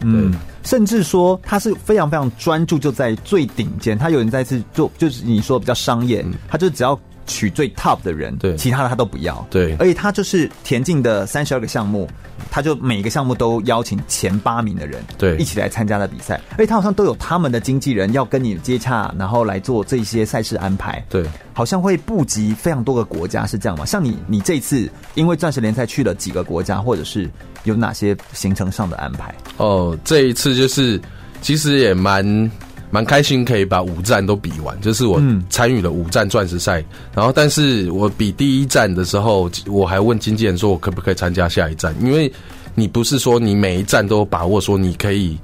嗯，甚至说他是非常非常专注，就在最顶尖。他有人在次做，就是你说比较商业，嗯、他就只要取最 top 的人，对，其他的他都不要。对，而且他就是田径的三十二个项目，他就每个项目都邀请前八名的人，对，一起来参加的比赛。而且他好像都有他们的经纪人要跟你接洽，然后来做这些赛事安排。对，好像会布及非常多个国家，是这样吗？像你，你这次因为钻石联赛去了几个国家，或者是？有哪些行程上的安排？哦，这一次就是其实也蛮蛮开心，可以把五站都比完。就是我参与了五站钻石赛，然后但是我比第一站的时候，我还问经纪人说，我可不可以参加下一站？因为你不是说你每一站都把握说你可以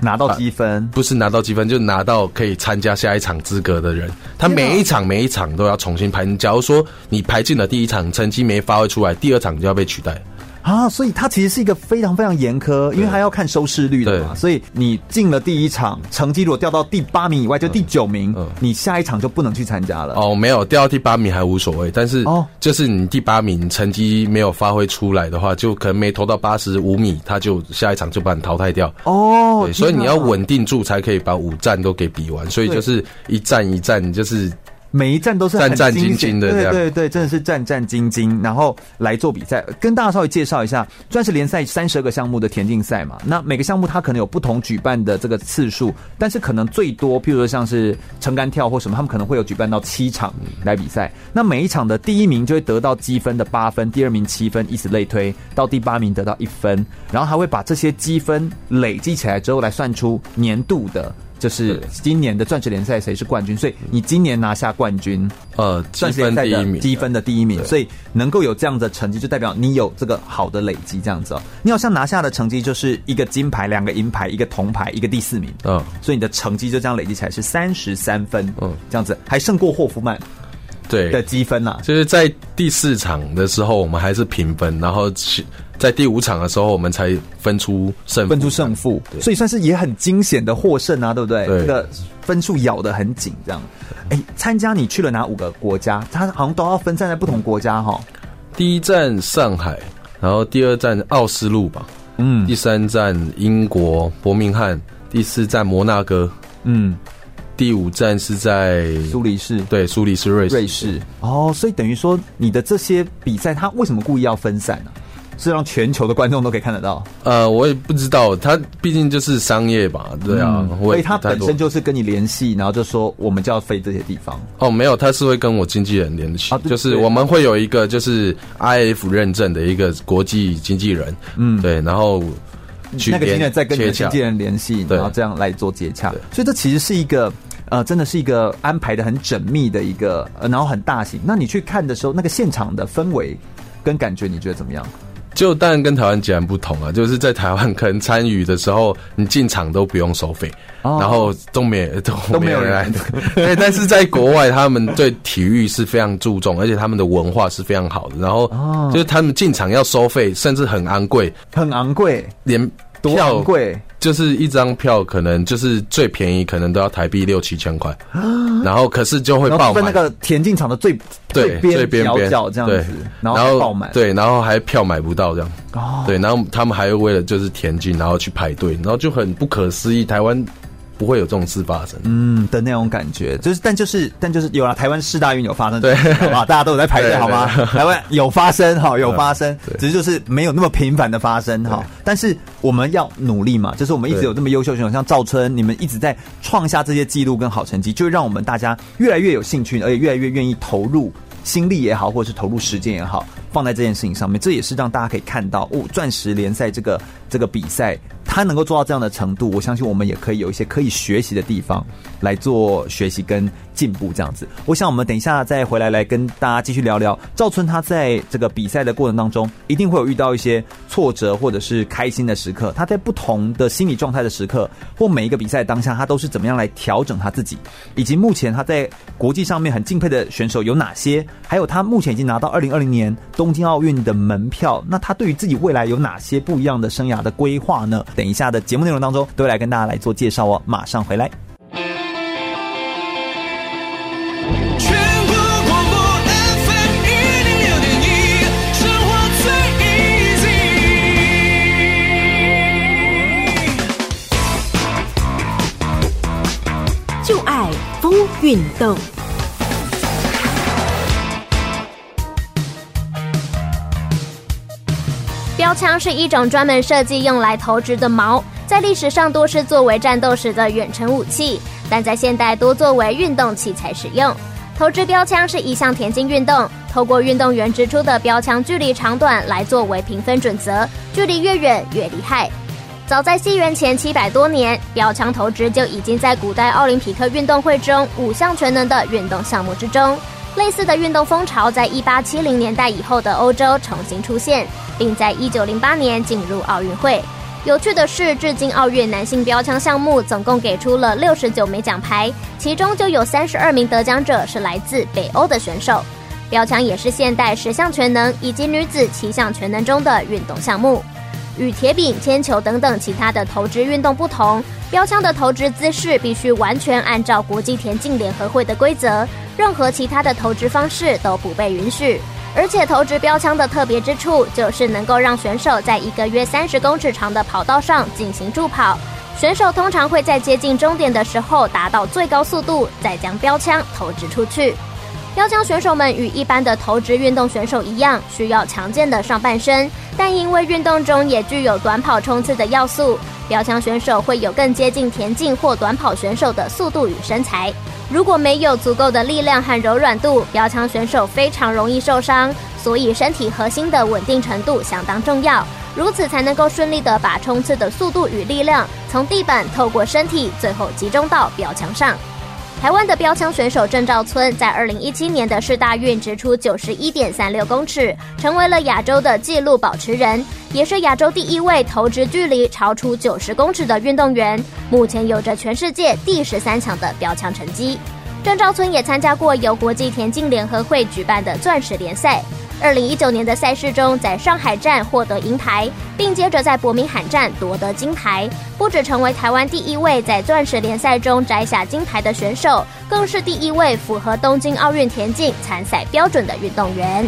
拿到积分，不是拿到积分，就拿到可以参加下一场资格的人。他每一场每一场都要重新排。假如说你排进了第一场，成绩没发挥出来，第二场就要被取代。啊，所以它其实是一个非常非常严苛，因为它要看收视率的嘛。所以你进了第一场，成绩如果掉到第八名以外，就第九名，嗯，你下一场就不能去参加了。哦，没有掉到第八名还无所谓，但是哦，就是你第八名成绩没有发挥出来的话，就可能没投到八十五米，他就下一场就把你淘汰掉。哦，对，所以你要稳定住才可以把五站都给比完。所以就是一站一站，就是。每一站都是很战战兢兢的，对对对，真的是战战兢兢，然后来做比赛。跟大家稍微介绍一下，钻石联赛三十二个项目的田径赛嘛，那每个项目它可能有不同举办的这个次数，但是可能最多，譬如说像是撑杆跳或什么，他们可能会有举办到七场来比赛。那每一场的第一名就会得到积分的八分，第二名七分，以此类推，到第八名得到一分，然后还会把这些积分累积起来之后来算出年度的。就是今年的钻石联赛谁是冠军？所以你今年拿下冠军，呃，钻石联赛的积分的第一名，所以能够有这样的成绩，就代表你有这个好的累积，这样子哦。你好像拿下的成绩就是一个金牌、两个银牌、一个铜牌、一个第四名，嗯，所以你的成绩就这样累积起来是三十三分，嗯，这样子还胜过霍夫曼。对的积分呐、啊，就是在第四场的时候，我们还是平分，然后在第五场的时候，我们才分出胜负，分出胜负，所以算是也很惊险的获胜啊，对不对？对，这个分数咬得很紧，这样。哎，参加你去了哪五个国家？他好像都要分散在不同国家哈。第一站上海，然后第二站奥斯陆吧，嗯，第三站英国伯明翰，第四站摩纳哥，嗯。第五站是在苏黎世，对，苏黎世，瑞士。瑞士哦，所以等于说你的这些比赛，他为什么故意要分散呢？是让全球的观众都可以看得到？呃，我也不知道，他毕竟就是商业吧，对啊。嗯、所以他本身就是跟你联系，然后就说我们就要飞这些地方。哦，没有，他是会跟我经纪人联系，啊、就是我们会有一个就是 IF 认证的一个国际经纪人，嗯，对，然后。那个经纪人再跟你的经纪人联系，然后这样来做接洽。所以这其实是一个呃，真的是一个安排的很缜密的一个，呃，然后很大型。那你去看的时候，那个现场的氛围跟感觉，你觉得怎么样？就当然跟台湾截然不同啊！就是在台湾可能参与的时候，你进场都不用收费，哦、然后都没都都没有人来的。对，但是在国外，他们对体育是非常注重，而且他们的文化是非常好的。然后就是他们进场要收费，甚至很昂贵，很昂贵，连。多贵？就是一张票，可能就是最便宜，可能都要台币六七千块。然后可是就会爆满。那个田径场的最对最边边角这样子，然后爆满。对，然后还票买不到这样。哦。对，然后他们还会为了就是田径，然后去排队，然后就很不可思议。台湾。不会有这种事发生，嗯的那种感觉，就是但就是但就是有了台湾世大运有发生，对，好吧，大家都有在排队，好吗？台湾 有发生，哈，有发生，只是就是没有那么频繁的发生，哈。但是我们要努力嘛，就是我们一直有这么优秀选手，像赵春，你们一直在创下这些记录跟好成绩，就会让我们大家越来越有兴趣，而且越来越愿意投入心力也好，或者是投入时间也好，放在这件事情上面。这也是让大家可以看到，哦，钻石联赛这个这个比赛。他能够做到这样的程度，我相信我们也可以有一些可以学习的地方来做学习跟进步。这样子，我想我们等一下再回来来跟大家继续聊聊赵春。他在这个比赛的过程当中，一定会有遇到一些挫折或者是开心的时刻。他在不同的心理状态的时刻，或每一个比赛当下，他都是怎么样来调整他自己，以及目前他在国际上面很敬佩的选手有哪些？还有他目前已经拿到二零二零年东京奥运的门票，那他对于自己未来有哪些不一样的生涯的规划呢？等一下的节目内容当中，都会来跟大家来做介绍哦。马上回来。就爱风运动。标枪是一种专门设计用来投掷的矛，在历史上多是作为战斗时的远程武器，但在现代多作为运动器材使用。投掷标枪是一项田径运动，透过运动员掷出的标枪距离长短来作为评分准则，距离越远越厉害。早在西元前七百多年，标枪投掷就已经在古代奥林匹克运动会中五项全能的运动项目之中。类似的运动风潮在一八七零年代以后的欧洲重新出现，并在一九零八年进入奥运会。有趣的是，至今奥运男性标枪项目总共给出了六十九枚奖牌，其中就有三十二名得奖者是来自北欧的选手。标枪也是现代十项全能以及女子七项全能中的运动项目。与铁饼、铅球等等其他的投掷运动不同，标枪的投掷姿势必须完全按照国际田径联合会的规则，任何其他的投掷方式都不被允许。而且投掷标枪的特别之处，就是能够让选手在一个约三十公尺长的跑道上进行助跑。选手通常会在接近终点的时候达到最高速度，再将标枪投掷出去。标枪选手们与一般的投掷运动选手一样，需要强健的上半身，但因为运动中也具有短跑冲刺的要素，标枪选手会有更接近田径或短跑选手的速度与身材。如果没有足够的力量和柔软度，标枪选手非常容易受伤，所以身体核心的稳定程度相当重要，如此才能够顺利的把冲刺的速度与力量从地板透过身体，最后集中到标枪上。台湾的标枪选手郑兆村在二零一七年的世大运直出九十一点三六公尺，成为了亚洲的纪录保持人，也是亚洲第一位投掷距离超出九十公尺的运动员。目前有着全世界第十三强的标枪成绩。郑兆村也参加过由国际田径联合会举办的钻石联赛。二零一九年的赛事中，在上海站获得银牌，并接着在伯明翰站夺得金牌，不止成为台湾第一位在钻石联赛中摘下金牌的选手，更是第一位符合东京奥运田径参赛标准的运动员。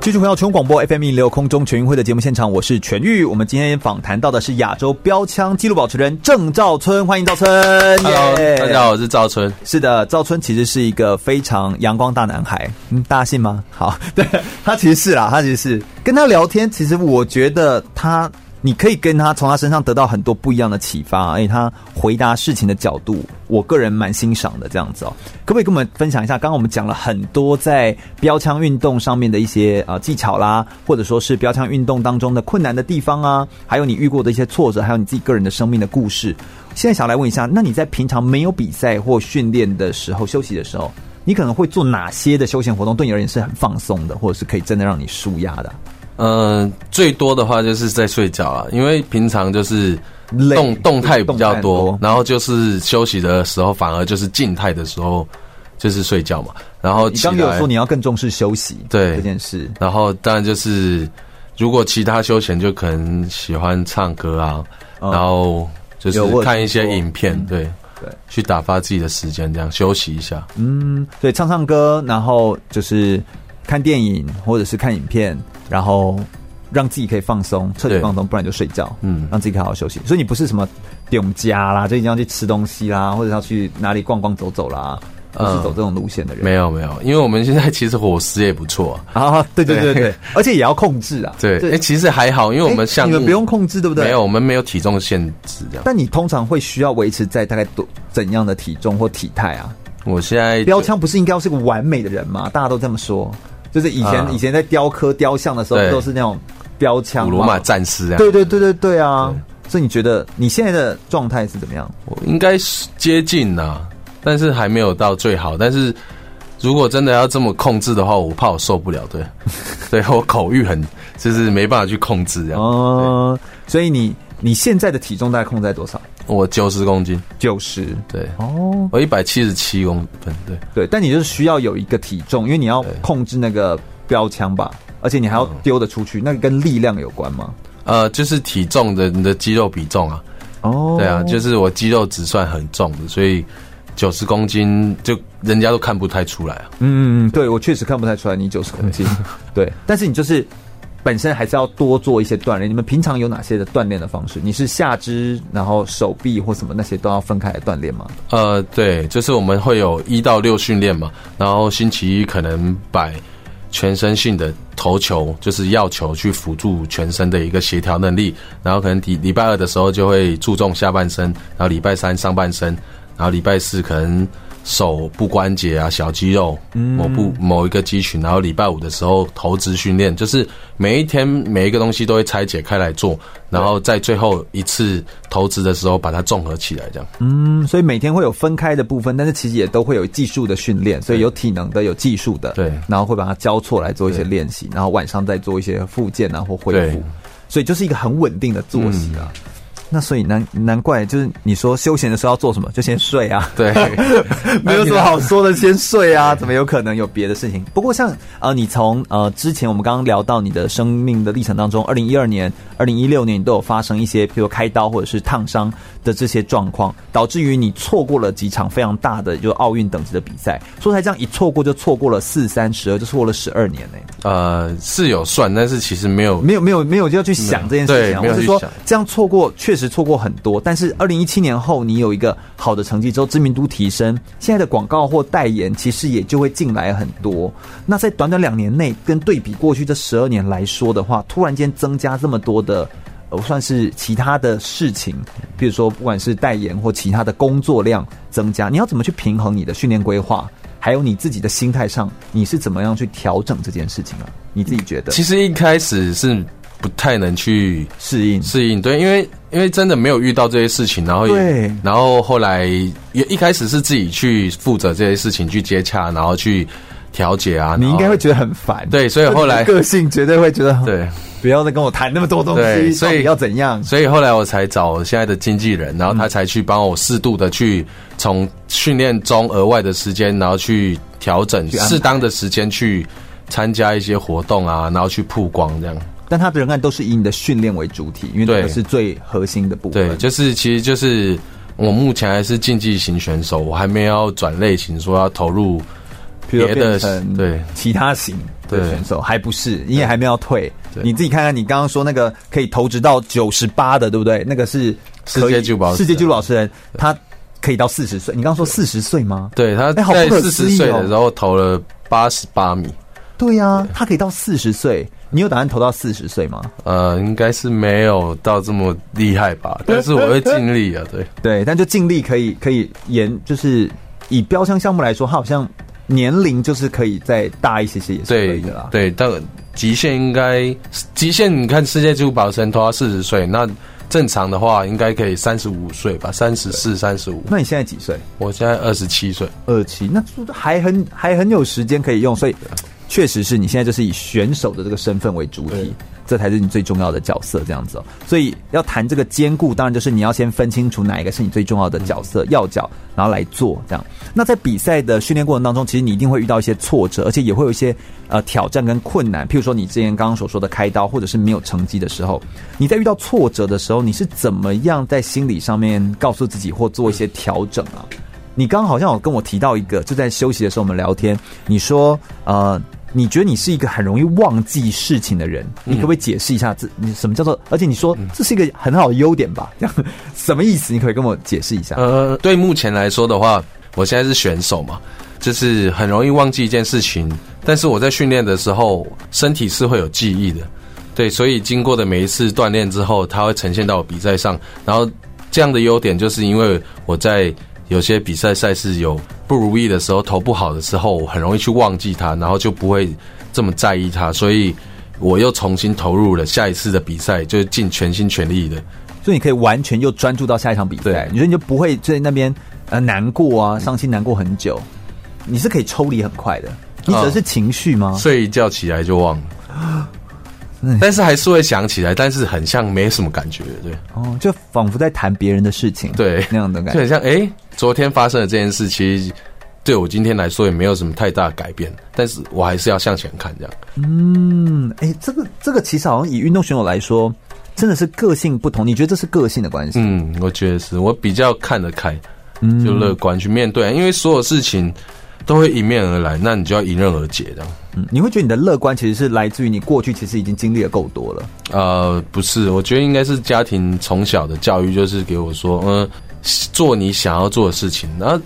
继续回到全国广播 FM 一六空中全运会的节目现场，我是全玉。我们今天访谈到的是亚洲标枪纪录保持人郑兆春，欢迎兆春。Hello，、yeah、大家好，我是兆春。是的，兆春其实是一个非常阳光大男孩。嗯，大家信吗？好，对，他其实是啦，他其实是跟他聊天，其实我觉得他。你可以跟他从他身上得到很多不一样的启发，而且他回答事情的角度，我个人蛮欣赏的。这样子哦，可不可以跟我们分享一下？刚刚我们讲了很多在标枪运动上面的一些呃技巧啦，或者说是标枪运动当中的困难的地方啊，还有你遇过的一些挫折，还有你自己个人的生命的故事。现在想来问一下，那你在平常没有比赛或训练的时候、休息的时候，你可能会做哪些的休闲活动？对你而言是很放松的，或者是可以真的让你舒压的？嗯，最多的话就是在睡觉啊，因为平常就是动动态比较多，然后就是休息的时候反而就是静态的时候就是睡觉嘛。然后你刚有说你要更重视休息，对这件事。然后当然就是如果其他休闲就可能喜欢唱歌啊，然后就是看一些影片，对对，去打发自己的时间，这样休息一下。嗯，对，唱唱歌，然后就是看电影或者是看影片。然后让自己可以放松，彻底放松，不然就睡觉。嗯，让自己可以好好休息。所以你不是什么点家啦，就一定要去吃东西啦，或者要去哪里逛逛走走啦，不是走这种路线的人。没有没有，因为我们现在其实伙食也不错啊。啊，对对对对，而且也要控制啊。对，哎，其实还好，因为我们像你们不用控制，对不对？没有，我们没有体重限制这样。但你通常会需要维持在大概多怎样的体重或体态啊？我现在标枪不是应该要是个完美的人吗？大家都这么说。就是以前、嗯、以前在雕刻雕像的时候，都是那种标枪，古罗马战士啊。对对对对对啊！所以你觉得你现在的状态是怎么样？我应该是接近呐，但是还没有到最好。但是如果真的要这么控制的话，我怕我受不了。对，对我口欲很，就是没办法去控制这样。哦、嗯，所以你你现在的体重大概控制在多少？我九十公斤，九十。对。哦，我一百七十七公分，对。对，但你就是需要有一个体重，因为你要控制那个标枪吧，而且你还要丢得出去，嗯、那个跟力量有关吗？呃，就是体重的你的肌肉比重啊，哦，对啊，就是我肌肉只算很重的，所以九十公斤就人家都看不太出来啊。嗯嗯，对我确实看不太出来你九十公斤，对，但是你就是。本身还是要多做一些锻炼。你们平常有哪些的锻炼的方式？你是下肢，然后手臂或什么那些都要分开来锻炼吗？呃，对，就是我们会有一到六训练嘛。然后星期一可能摆全身性的投球，就是要球去辅助全身的一个协调能力。然后可能礼礼拜二的时候就会注重下半身，然后礼拜三上半身，然后礼拜四可能。手部关节啊，小肌肉，某部某一个肌群，然后礼拜五的时候投掷训练，就是每一天每一个东西都会拆解开来做，然后在最后一次投掷的时候把它综合起来，这样。嗯，所以每天会有分开的部分，但是其实也都会有技术的训练，所以有体能的，有技术的，对，然后会把它交错来做一些练习，然后晚上再做一些复健啊或恢复，所以就是一个很稳定的作息啊。那所以难难怪，就是你说休闲的时候要做什么，就先睡啊。对，没有什么好说的，先睡啊，怎么有可能有别的事情？不过像呃，你从呃之前我们刚刚聊到你的生命的历程当中，二零一二年、二零一六年你都有发生一些，比如开刀或者是烫伤的这些状况，导致于你错过了几场非常大的就奥运等级的比赛。说才这样一错过就错过了四三十二，就错过了十二年呢、欸。呃，是有算，但是其实没有，没有，没有，没有就要去想这件事情、啊。我是说这样错过确实错过很多，但是二零一七年后你有一个好的成绩之后，知名度提升，现在的广告或代言其实也就会进来很多。那在短短两年内，跟对比过去这十二年来说的话，突然间增加这么多的，呃，算是其他的事情，比如说不管是代言或其他的工作量增加，你要怎么去平衡你的训练规划，还有你自己的心态上，你是怎么样去调整这件事情啊？你自己觉得？其实一开始是。不太能去适应适应，对，因为因为真的没有遇到这些事情，然后也对然后后来也一开始是自己去负责这些事情，去接洽，然后去调解啊。你应该会觉得很烦，对，所以后来个性绝对会觉得对，不要再跟我谈那么多东西，所以要怎样？所以后来我才找现在的经纪人，然后他才去帮我适度的去从训练中额外的时间，然后去调整适当的时间去参加一些活动啊，然后去曝光这样。但他的仍然都是以你的训练为主体，因为这个是最核心的部分。对，就是其实就是我目前还是竞技型选手，我还没有转类型，说要投入别的对其他型的选手，还不是，你也还没有退。你自己看看，你刚刚说那个可以投掷到九十八的，对不对？那个是世界纪录世界纪录保持人，他可以到四十岁。你刚刚说四十岁吗？对，他在四十岁的时候投了八十八米。对呀、啊，他可以到四十岁。你有打算投到四十岁吗？呃，应该是没有到这么厉害吧，但是我会尽力啊，对 对，但就尽力可以可以延，就是以标枪项目来说，它好像年龄就是可以再大一些些也是可以的啦。对，但极限应该极限，你看世界纪录保持人投到四十岁，那正常的话应该可以三十五岁吧，三十四、三十五。那你现在几岁？我现在二十七岁，二十七，那还很还很有时间可以用，所以。确实是你现在就是以选手的这个身份为主体，这才是你最重要的角色，这样子哦。所以要谈这个兼顾，当然就是你要先分清楚哪一个是你最重要的角色要角，然后来做这样。那在比赛的训练过程当中，其实你一定会遇到一些挫折，而且也会有一些呃挑战跟困难。譬如说你之前刚刚所说的开刀，或者是没有成绩的时候，你在遇到挫折的时候，你是怎么样在心理上面告诉自己或做一些调整啊？你刚刚好像有跟我提到一个，就在休息的时候我们聊天，你说呃。你觉得你是一个很容易忘记事情的人？你可不可以解释一下这你什么叫做？而且你说这是一个很好的优点吧？这样什么意思？你可，可以跟我解释一下。呃，对目前来说的话，我现在是选手嘛，就是很容易忘记一件事情。但是我在训练的时候，身体是会有记忆的。对，所以经过的每一次锻炼之后，它会呈现到我比赛上。然后这样的优点，就是因为我在。有些比赛赛事有不如意的时候，投不好的时候，我很容易去忘记它，然后就不会这么在意它，所以我又重新投入了下一次的比赛，就尽全心全力的。所以你可以完全又专注到下一场比赛，你说你就不会在那边呃难过啊、伤心难过很久，你是可以抽离很快的。你指的是情绪吗？哦，睡一觉起来就忘了。但是还是会想起来，但是很像没什么感觉，对。哦，就仿佛在谈别人的事情，对，那样的感觉，就很像哎、欸，昨天发生的这件事，其实对我今天来说也没有什么太大的改变，但是我还是要向前看，这样。嗯，哎、欸，这个这个其实好像以运动选手来说，真的是个性不同。你觉得这是个性的关系？嗯，我觉得是我比较看得开，嗯，就乐观去面对，因为所有事情都会迎面而来，那你就要迎刃而解，这样。嗯，你会觉得你的乐观其实是来自于你过去其实已经经历了够多了。呃，不是，我觉得应该是家庭从小的教育就是给我说，嗯，做你想要做的事情。那，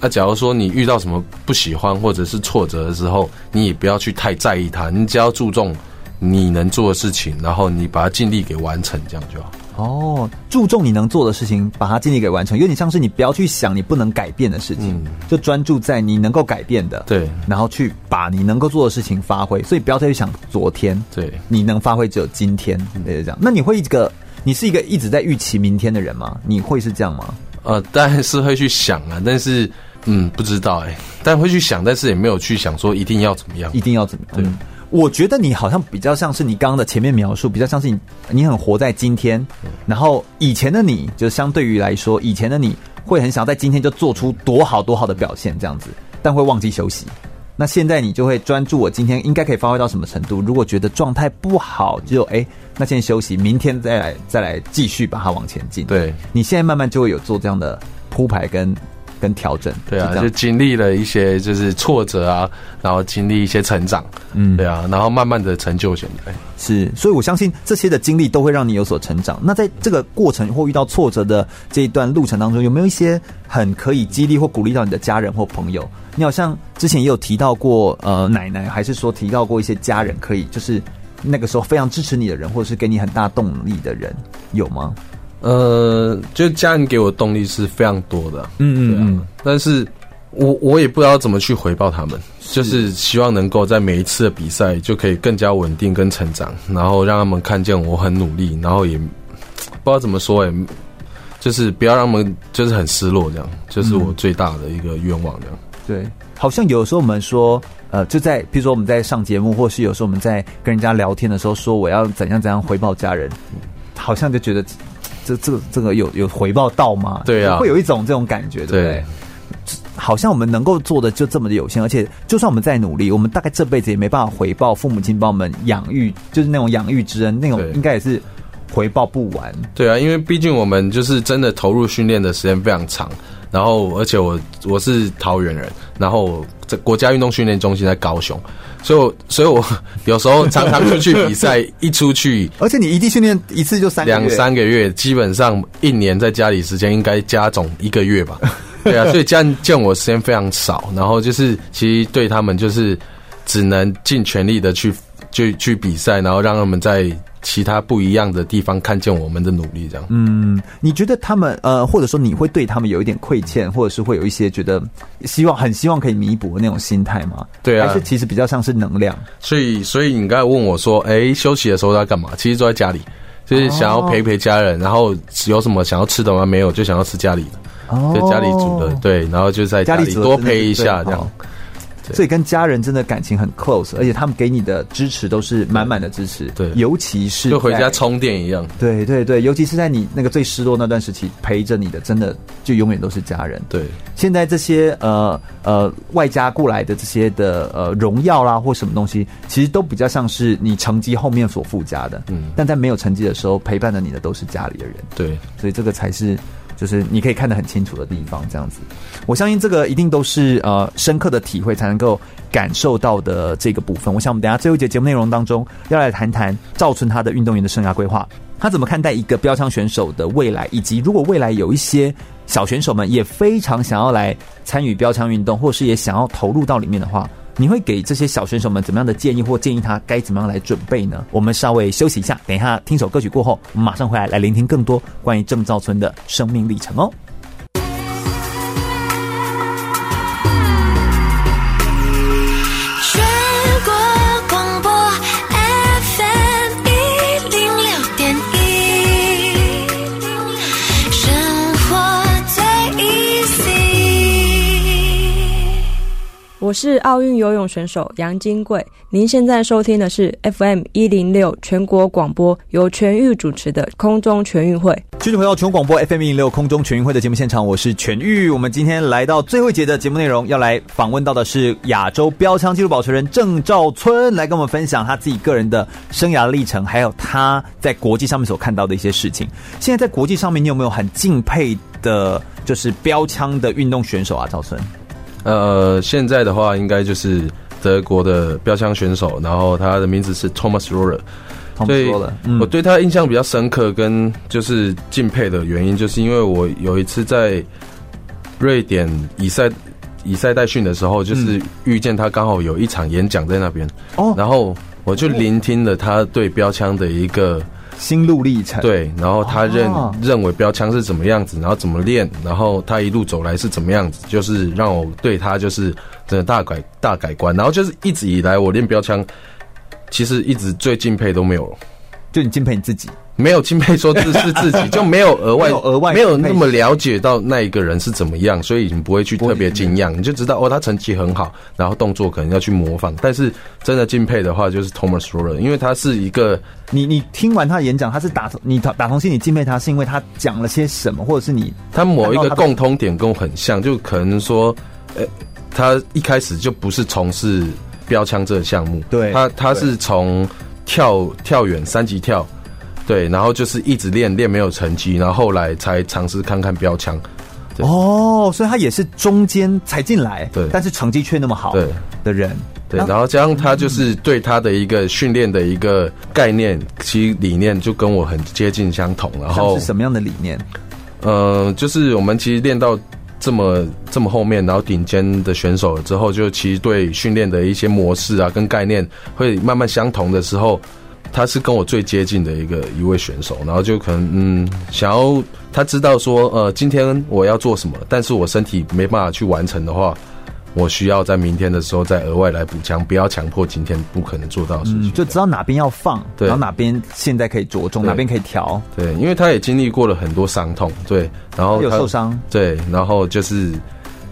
那假如说你遇到什么不喜欢或者是挫折的时候，你也不要去太在意它，你只要注重你能做的事情，然后你把它尽力给完成，这样就好。哦，注重你能做的事情，把它尽力给完成，有点像是你不要去想你不能改变的事情，嗯、就专注在你能够改变的，对，然后去把你能够做的事情发挥，所以不要再去想昨天，对，你能发挥只有今天，对，这样。那你会一个，你是一个一直在预期明天的人吗？你会是这样吗？呃，当然是会去想啊，但是嗯，不知道哎、欸，但会去想，但是也没有去想说一定要怎么样，一定要怎么样，对。嗯我觉得你好像比较像是你刚刚的前面描述，比较像是你你很活在今天，然后以前的你就相对于来说，以前的你会很想在今天就做出多好多好的表现这样子，但会忘记休息。那现在你就会专注我今天应该可以发挥到什么程度。如果觉得状态不好，就哎，那先休息，明天再来再来继续把它往前进。对，你现在慢慢就会有做这样的铺排跟。跟调整，对啊，就经历了一些就是挫折啊，然后经历一些成长，嗯，对啊，然后慢慢的成就现在是，所以我相信这些的经历都会让你有所成长。那在这个过程或遇到挫折的这一段路程当中，有没有一些很可以激励或鼓励到你的家人或朋友？你好像之前也有提到过，呃，奶奶，还是说提到过一些家人，可以就是那个时候非常支持你的人，或者是给你很大动力的人，有吗？呃，就家人给我动力是非常多的，嗯嗯嗯，但是我我也不知道怎么去回报他们，就是希望能够在每一次的比赛就可以更加稳定跟成长，然后让他们看见我很努力，然后也不知道怎么说，哎，就是不要让他们就是很失落，这样，就是我最大的一个愿望，这样。对，好像有时候我们说，呃，就在比如说我们在上节目，或是有时候我们在跟人家聊天的时候，说我要怎样怎样回报家人，好像就觉得。这这个这个有有回报到吗？对啊，会有一种这种感觉，对不对？对，好像我们能够做的就这么的有限，而且就算我们再努力，我们大概这辈子也没办法回报父母亲帮我们养育，就是那种养育之恩，那种应该也是回报不完。对啊，因为毕竟我们就是真的投入训练的时间非常长，然后而且我我是桃园人，然后这国家运动训练中心在高雄。所以我，所以我有时候常常出去比赛，一出去，而且你异地训练一次就三两三个月，基本上一年在家里时间应该加总一个月吧？对啊，所以这样见我时间非常少，然后就是其实对他们就是只能尽全力的去就去比赛，然后让他们在。其他不一样的地方，看见我们的努力，这样。嗯，你觉得他们呃，或者说你会对他们有一点亏欠，或者是会有一些觉得希望、很希望可以弥补的那种心态吗？对啊，还是其实比较像是能量。所以，所以你刚才问我说，哎、欸，休息的时候在干嘛？其实都在家里，就是想要陪陪家人，然后有什么想要吃的吗？没有，就想要吃家里的，哦，就家里煮的，对，然后就在家里多陪一下这样。所以跟家人真的感情很 close，而且他们给你的支持都是满满的支持。对，尤其是就回家充电一样。对对对，尤其是在你那个最失落那段时期，陪着你的真的就永远都是家人。对，现在这些呃呃外加过来的这些的呃荣耀啦或什么东西，其实都比较像是你成绩后面所附加的。嗯，但在没有成绩的时候，陪伴着你的都是家里的人。对，所以这个才是。就是你可以看得很清楚的地方，这样子，我相信这个一定都是呃深刻的体会才能够感受到的这个部分。我想我们等下最后一节节目内容当中要来谈谈赵春他的运动员的生涯规划，他怎么看待一个标枪选手的未来，以及如果未来有一些小选手们也非常想要来参与标枪运动，或是也想要投入到里面的话。你会给这些小选手们怎么样的建议，或建议他该怎么样来准备呢？我们稍微休息一下，等一下听首歌曲过后，我们马上回来来聆听更多关于郑兆春的生命历程哦。我是奥运游泳选手杨金贵，您现在收听的是 FM 一零六全国广播，由全玉主持的空中全运会。继续回到全国广播 FM 一零六空中全运会的节目现场，我是全玉。我们今天来到最后一节的节目内容，要来访问到的是亚洲标枪纪录保持人郑兆春，来跟我们分享他自己个人的生涯历程，还有他在国际上面所看到的一些事情。现在在国际上面，你有没有很敬佩的，就是标枪的运动选手啊？兆春？呃，现在的话应该就是德国的标枪选手，然后他的名字是 Thomas Roller。所以我对他印象比较深刻，跟就是敬佩的原因，就是因为我有一次在瑞典以赛以赛代训的时候，就是遇见他刚好有一场演讲在那边，哦，然后我就聆听了他对标枪的一个。心路历程，对，然后他认、哦、认为标枪是怎么样子，然后怎么练，然后他一路走来是怎么样子，就是让我对他就是真的大改大改观，然后就是一直以来我练标枪，其实一直最敬佩都没有，就你敬佩你自己，没有敬佩说这是自己，就没有额外额外没有那么了解到那一个人是怎么样，所以你不会去特别惊讶，你就知道哦，他成绩很好，然后动作可能要去模仿。但是真的敬佩的话，就是 Thomas Roller，因为他是一个你你听完他的演讲，他是打从你打打从心里敬佩他，是因为他讲了些什么，或者是你他某一个共通点跟我很像，就可能说，呃，他一开始就不是从事标枪这个项目，对，他他是从。跳跳远三级跳，对，然后就是一直练练没有成绩，然后后来才尝试看看标枪。哦，所以他也是中间才进来，对，但是成绩却那么好，对的人，对，然后加上他就是对他的一个训练的一个概念，其实理念就跟我很接近相同。然后是什么样的理念？呃，就是我们其实练到这么这么后面，然后顶尖的选手了之后，就其实对训练的一些模式啊跟概念会慢慢相同的时候，他是跟我最接近的一个一位选手，然后就可能嗯想要他知道说呃今天我要做什么，但是我身体没办法去完成的话。我需要在明天的时候再额外来补强，不要强迫今天不可能做到的事情，嗯，就知道哪边要放，然后哪边现在可以着重，哪边可以调，对，因为他也经历过了很多伤痛，对，然后他有受伤，对，然后就是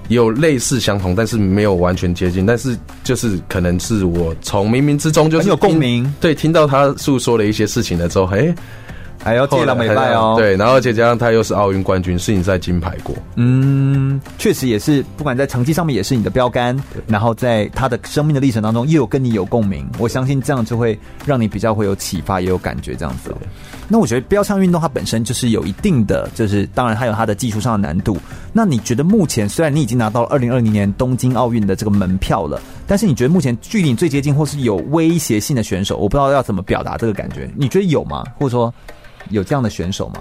有类似相同，但是没有完全接近，但是就是可能是我从冥冥之中就是有共鸣，对，听到他诉说了一些事情了之后，哎。还要借了美拜哦，对，然后而且加上他又是奥运冠军，是你在金牌过，嗯，确实也是，不管在成绩上面也是你的标杆，然后在他的生命的历程当中，又有跟你有共鸣，我相信这样就会让你比较会有启发，也有感觉这样子。那我觉得标枪运动它本身就是有一定的，就是当然它有它的技术上的难度。那你觉得目前虽然你已经拿到了二零二零年东京奥运的这个门票了，但是你觉得目前距离你最接近或是有威胁性的选手，我不知道要怎么表达这个感觉，你觉得有吗？或者说？有这样的选手吗？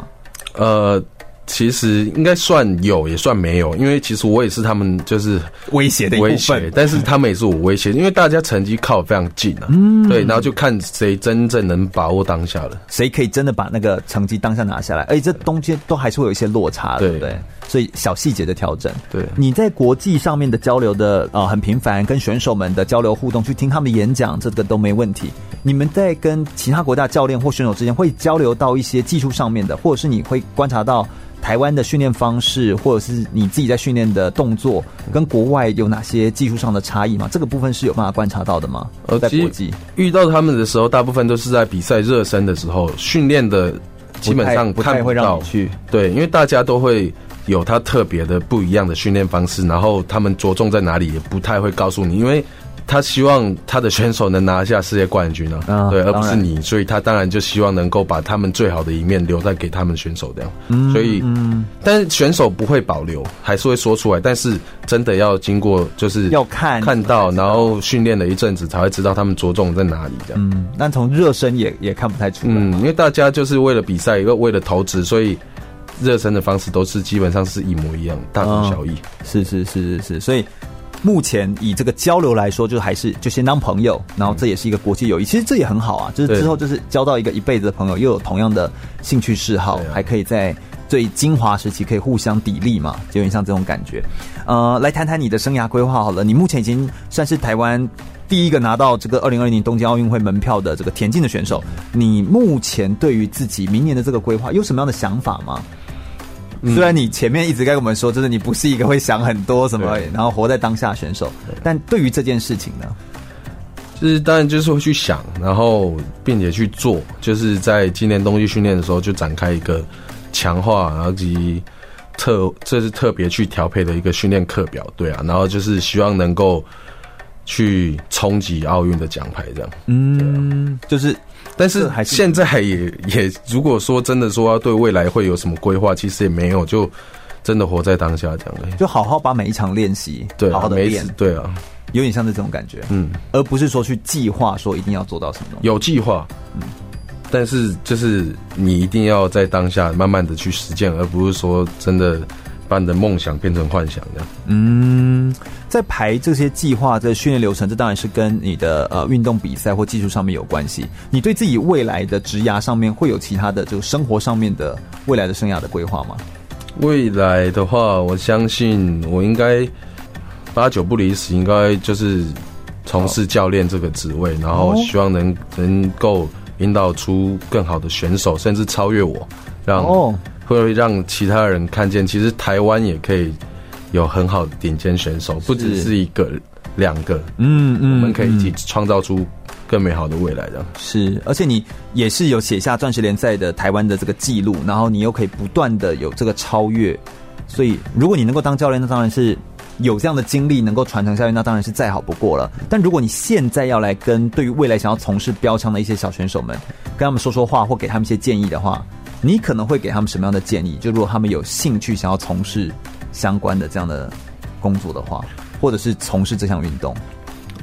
呃，其实应该算有，也算没有，因为其实我也是他们就是威胁的一部分，但是他们也是我威胁，因为大家成绩靠得非常近啊，嗯，对，然后就看谁真正能把握当下了，谁可以真的把那个成绩当下拿下来，而且这中间都还是会有一些落差的，对不对？所以小细节的调整，对，你在国际上面的交流的呃很频繁，跟选手们的交流互动，去听他们的演讲，这个都没问题。你们在跟其他国家教练或选手之间会交流到一些技术上面的，或者是你会观察到台湾的训练方式，或者是你自己在训练的动作跟国外有哪些技术上的差异吗？这个部分是有办法观察到的吗？呃，在国际遇到他们的时候，大部分都是在比赛热身的时候训练的，基本上不太会让你去对，因为大家都会。有他特别的不一样的训练方式，然后他们着重在哪里也不太会告诉你，因为他希望他的选手能拿下世界冠军啊，啊对，而不是你，所以他当然就希望能够把他们最好的一面留在给他们选手这样，嗯、所以，嗯，但是选手不会保留，还是会说出来，但是真的要经过就是要看看到，然后训练了一阵子才会知道他们着重在哪里这样，嗯，但从热身也也看不太出来，嗯，因为大家就是为了比赛，又为了投资，所以。热身的方式都是基本上是一模一样，大同小异。是是是是是，所以目前以这个交流来说，就还是就先当朋友，然后这也是一个国际友谊，其实这也很好啊。就是之后就是交到一个一辈子的朋友，又有同样的兴趣嗜好，还可以在最精华时期可以互相砥砺嘛，就有点像这种感觉。呃，来谈谈你的生涯规划好了，你目前已经算是台湾第一个拿到这个二零二零年东京奥运会门票的这个田径的选手，你目前对于自己明年的这个规划有什么样的想法吗？虽然你前面一直跟我们说，就是你不是一个会想很多什么，然后活在当下选手，但对于这件事情呢，就是当然就是会去想，然后并且去做，就是在今年冬季训练的时候就展开一个强化，然后及特这是特别去调配的一个训练课表，对啊，然后就是希望能够去冲击奥运的奖牌，这样，嗯，就是。但是现在也也，如果说真的说要对未来会有什么规划，其实也没有，就真的活在当下这样，就好好把每一场练习，对，好好的练，对啊，有点像这种感觉，嗯，而不是说去计划说一定要做到什么，有计划，嗯，但是就是你一定要在当下慢慢的去实践，而不是说真的。把你的梦想变成幻想，这样。嗯，在排这些计划、这训练流程，这当然是跟你的呃运动比赛或技术上面有关系。你对自己未来的职涯上面会有其他的这个生活上面的未来的生涯的规划吗？未来的话，我相信我应该八九不离十，应该就是从事教练这个职位，然后希望能能够引导出更好的选手，甚至超越我，让哦会让其他人看见，其实台湾也可以有很好的顶尖选手，不只是一个、两个，嗯嗯，我们可以一起创造出更美好的未来的。是，而且你也是有写下钻石联赛的台湾的这个记录，然后你又可以不断的有这个超越，所以如果你能够当教练，那当然是有这样的经历能够传承下去，那当然是再好不过了。但如果你现在要来跟对于未来想要从事标枪的一些小选手们，跟他们说说话或给他们一些建议的话，你可能会给他们什么样的建议？就如果他们有兴趣想要从事相关的这样的工作的话，或者是从事这项运动，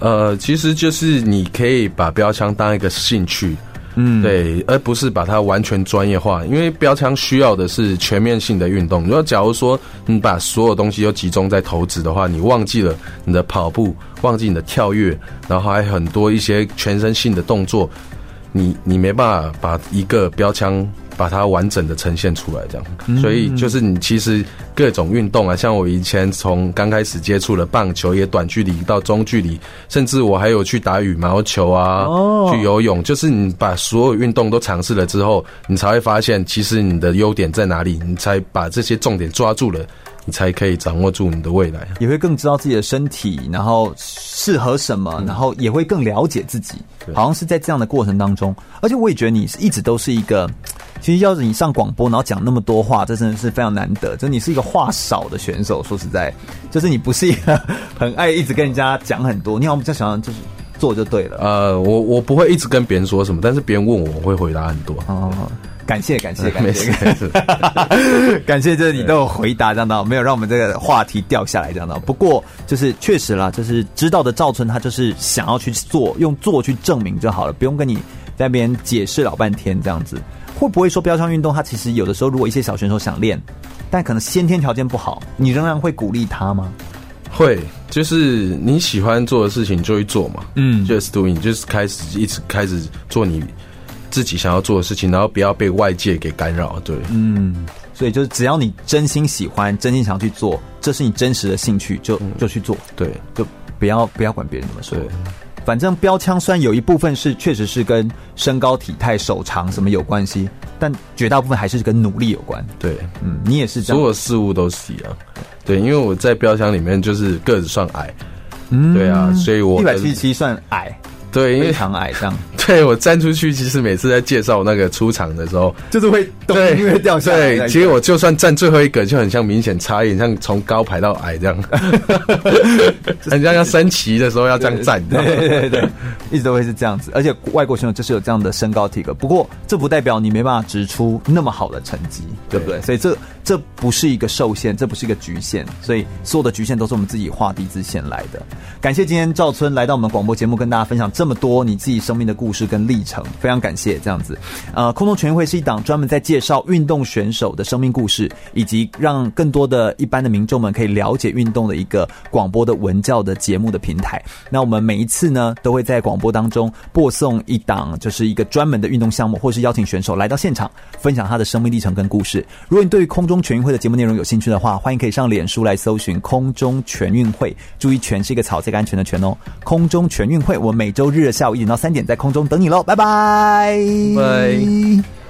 呃，其实就是你可以把标枪当一个兴趣，嗯，对，而不是把它完全专业化。因为标枪需要的是全面性的运动。如果假如说你把所有东西都集中在投掷的话，你忘记了你的跑步，忘记你的跳跃，然后还有很多一些全身性的动作，你你没办法把一个标枪把它完整的呈现出来，这样。所以就是你其实各种运动啊，像我以前从刚开始接触了棒球，也短距离到中距离，甚至我还有去打羽毛球啊，去游泳。就是你把所有运动都尝试了之后，你才会发现其实你的优点在哪里，你才把这些重点抓住了。你才可以掌握住你的未来，也会更知道自己的身体，然后适合什么，然后也会更了解自己。好像是在这样的过程当中，而且我也觉得你是一直都是一个，其实要是你上广播，然后讲那么多话，这真的是非常难得。就你是一个话少的选手，说实在，就是你不是一个很爱一直跟人家讲很多，你好像比较喜欢就是做就对了。呃，我我不会一直跟别人说什么，但是别人问我，我会回答很多。哦。感谢感谢感谢，感谢，就是你都有回答这样的，没有让我们这个话题掉下来这样的。不过就是确实啦，就是知道的赵春他就是想要去做，用做去证明就好了，不用跟你在那边解释老半天这样子。会不会说标枪运动，它其实有的时候如果一些小选手想练，但可能先天条件不好，你仍然会鼓励他吗？会，就是你喜欢做的事情就去做嘛。嗯，just doing，就是开始一直开始做你。自己想要做的事情，然后不要被外界给干扰。对，嗯，所以就是只要你真心喜欢，真心想要去做，这是你真实的兴趣，就就去做。对，就不要不要管别人怎么说。对，反正标枪虽然有一部分是确实是跟身高体态、手长什么有关系，但绝大部分还是跟努力有关。对，嗯，你也是这样，所有事物都是一样。对，因为我在标枪里面就是个子算矮，嗯，对啊，所以我一百七十七算矮。对，因为非常矮，这样。对，我站出去，其实每次在介绍那个出场的时候，就是会对，因为掉下来。对，其实我就算站最后一个，就很像明显差异，像从高排到矮这样。很像要升旗的时候要这样站，对对对对，一直都会是这样子。而且外国选手就是有这样的身高体格，不过这不代表你没办法直出那么好的成绩，对不对？所以这这不是一个受限，这不是一个局限，所以所有的局限都是我们自己画地自限来的。感谢今天赵村来到我们广播节目，跟大家分享这这么多你自己生命的故事跟历程，非常感谢这样子。呃，空中全运会是一档专门在介绍运动选手的生命故事，以及让更多的一般的民众们可以了解运动的一个广播的文教的节目的平台。那我们每一次呢，都会在广播当中播送一档，就是一个专门的运动项目，或是邀请选手来到现场分享他的生命历程跟故事。如果你对于空中全运会的节目内容有兴趣的话，欢迎可以上脸书来搜寻空中全运会，注意“全”是一个草这个安全的“全”哦。空中全运会，我每周日下午一点到三点在空中等你喽，拜拜，拜。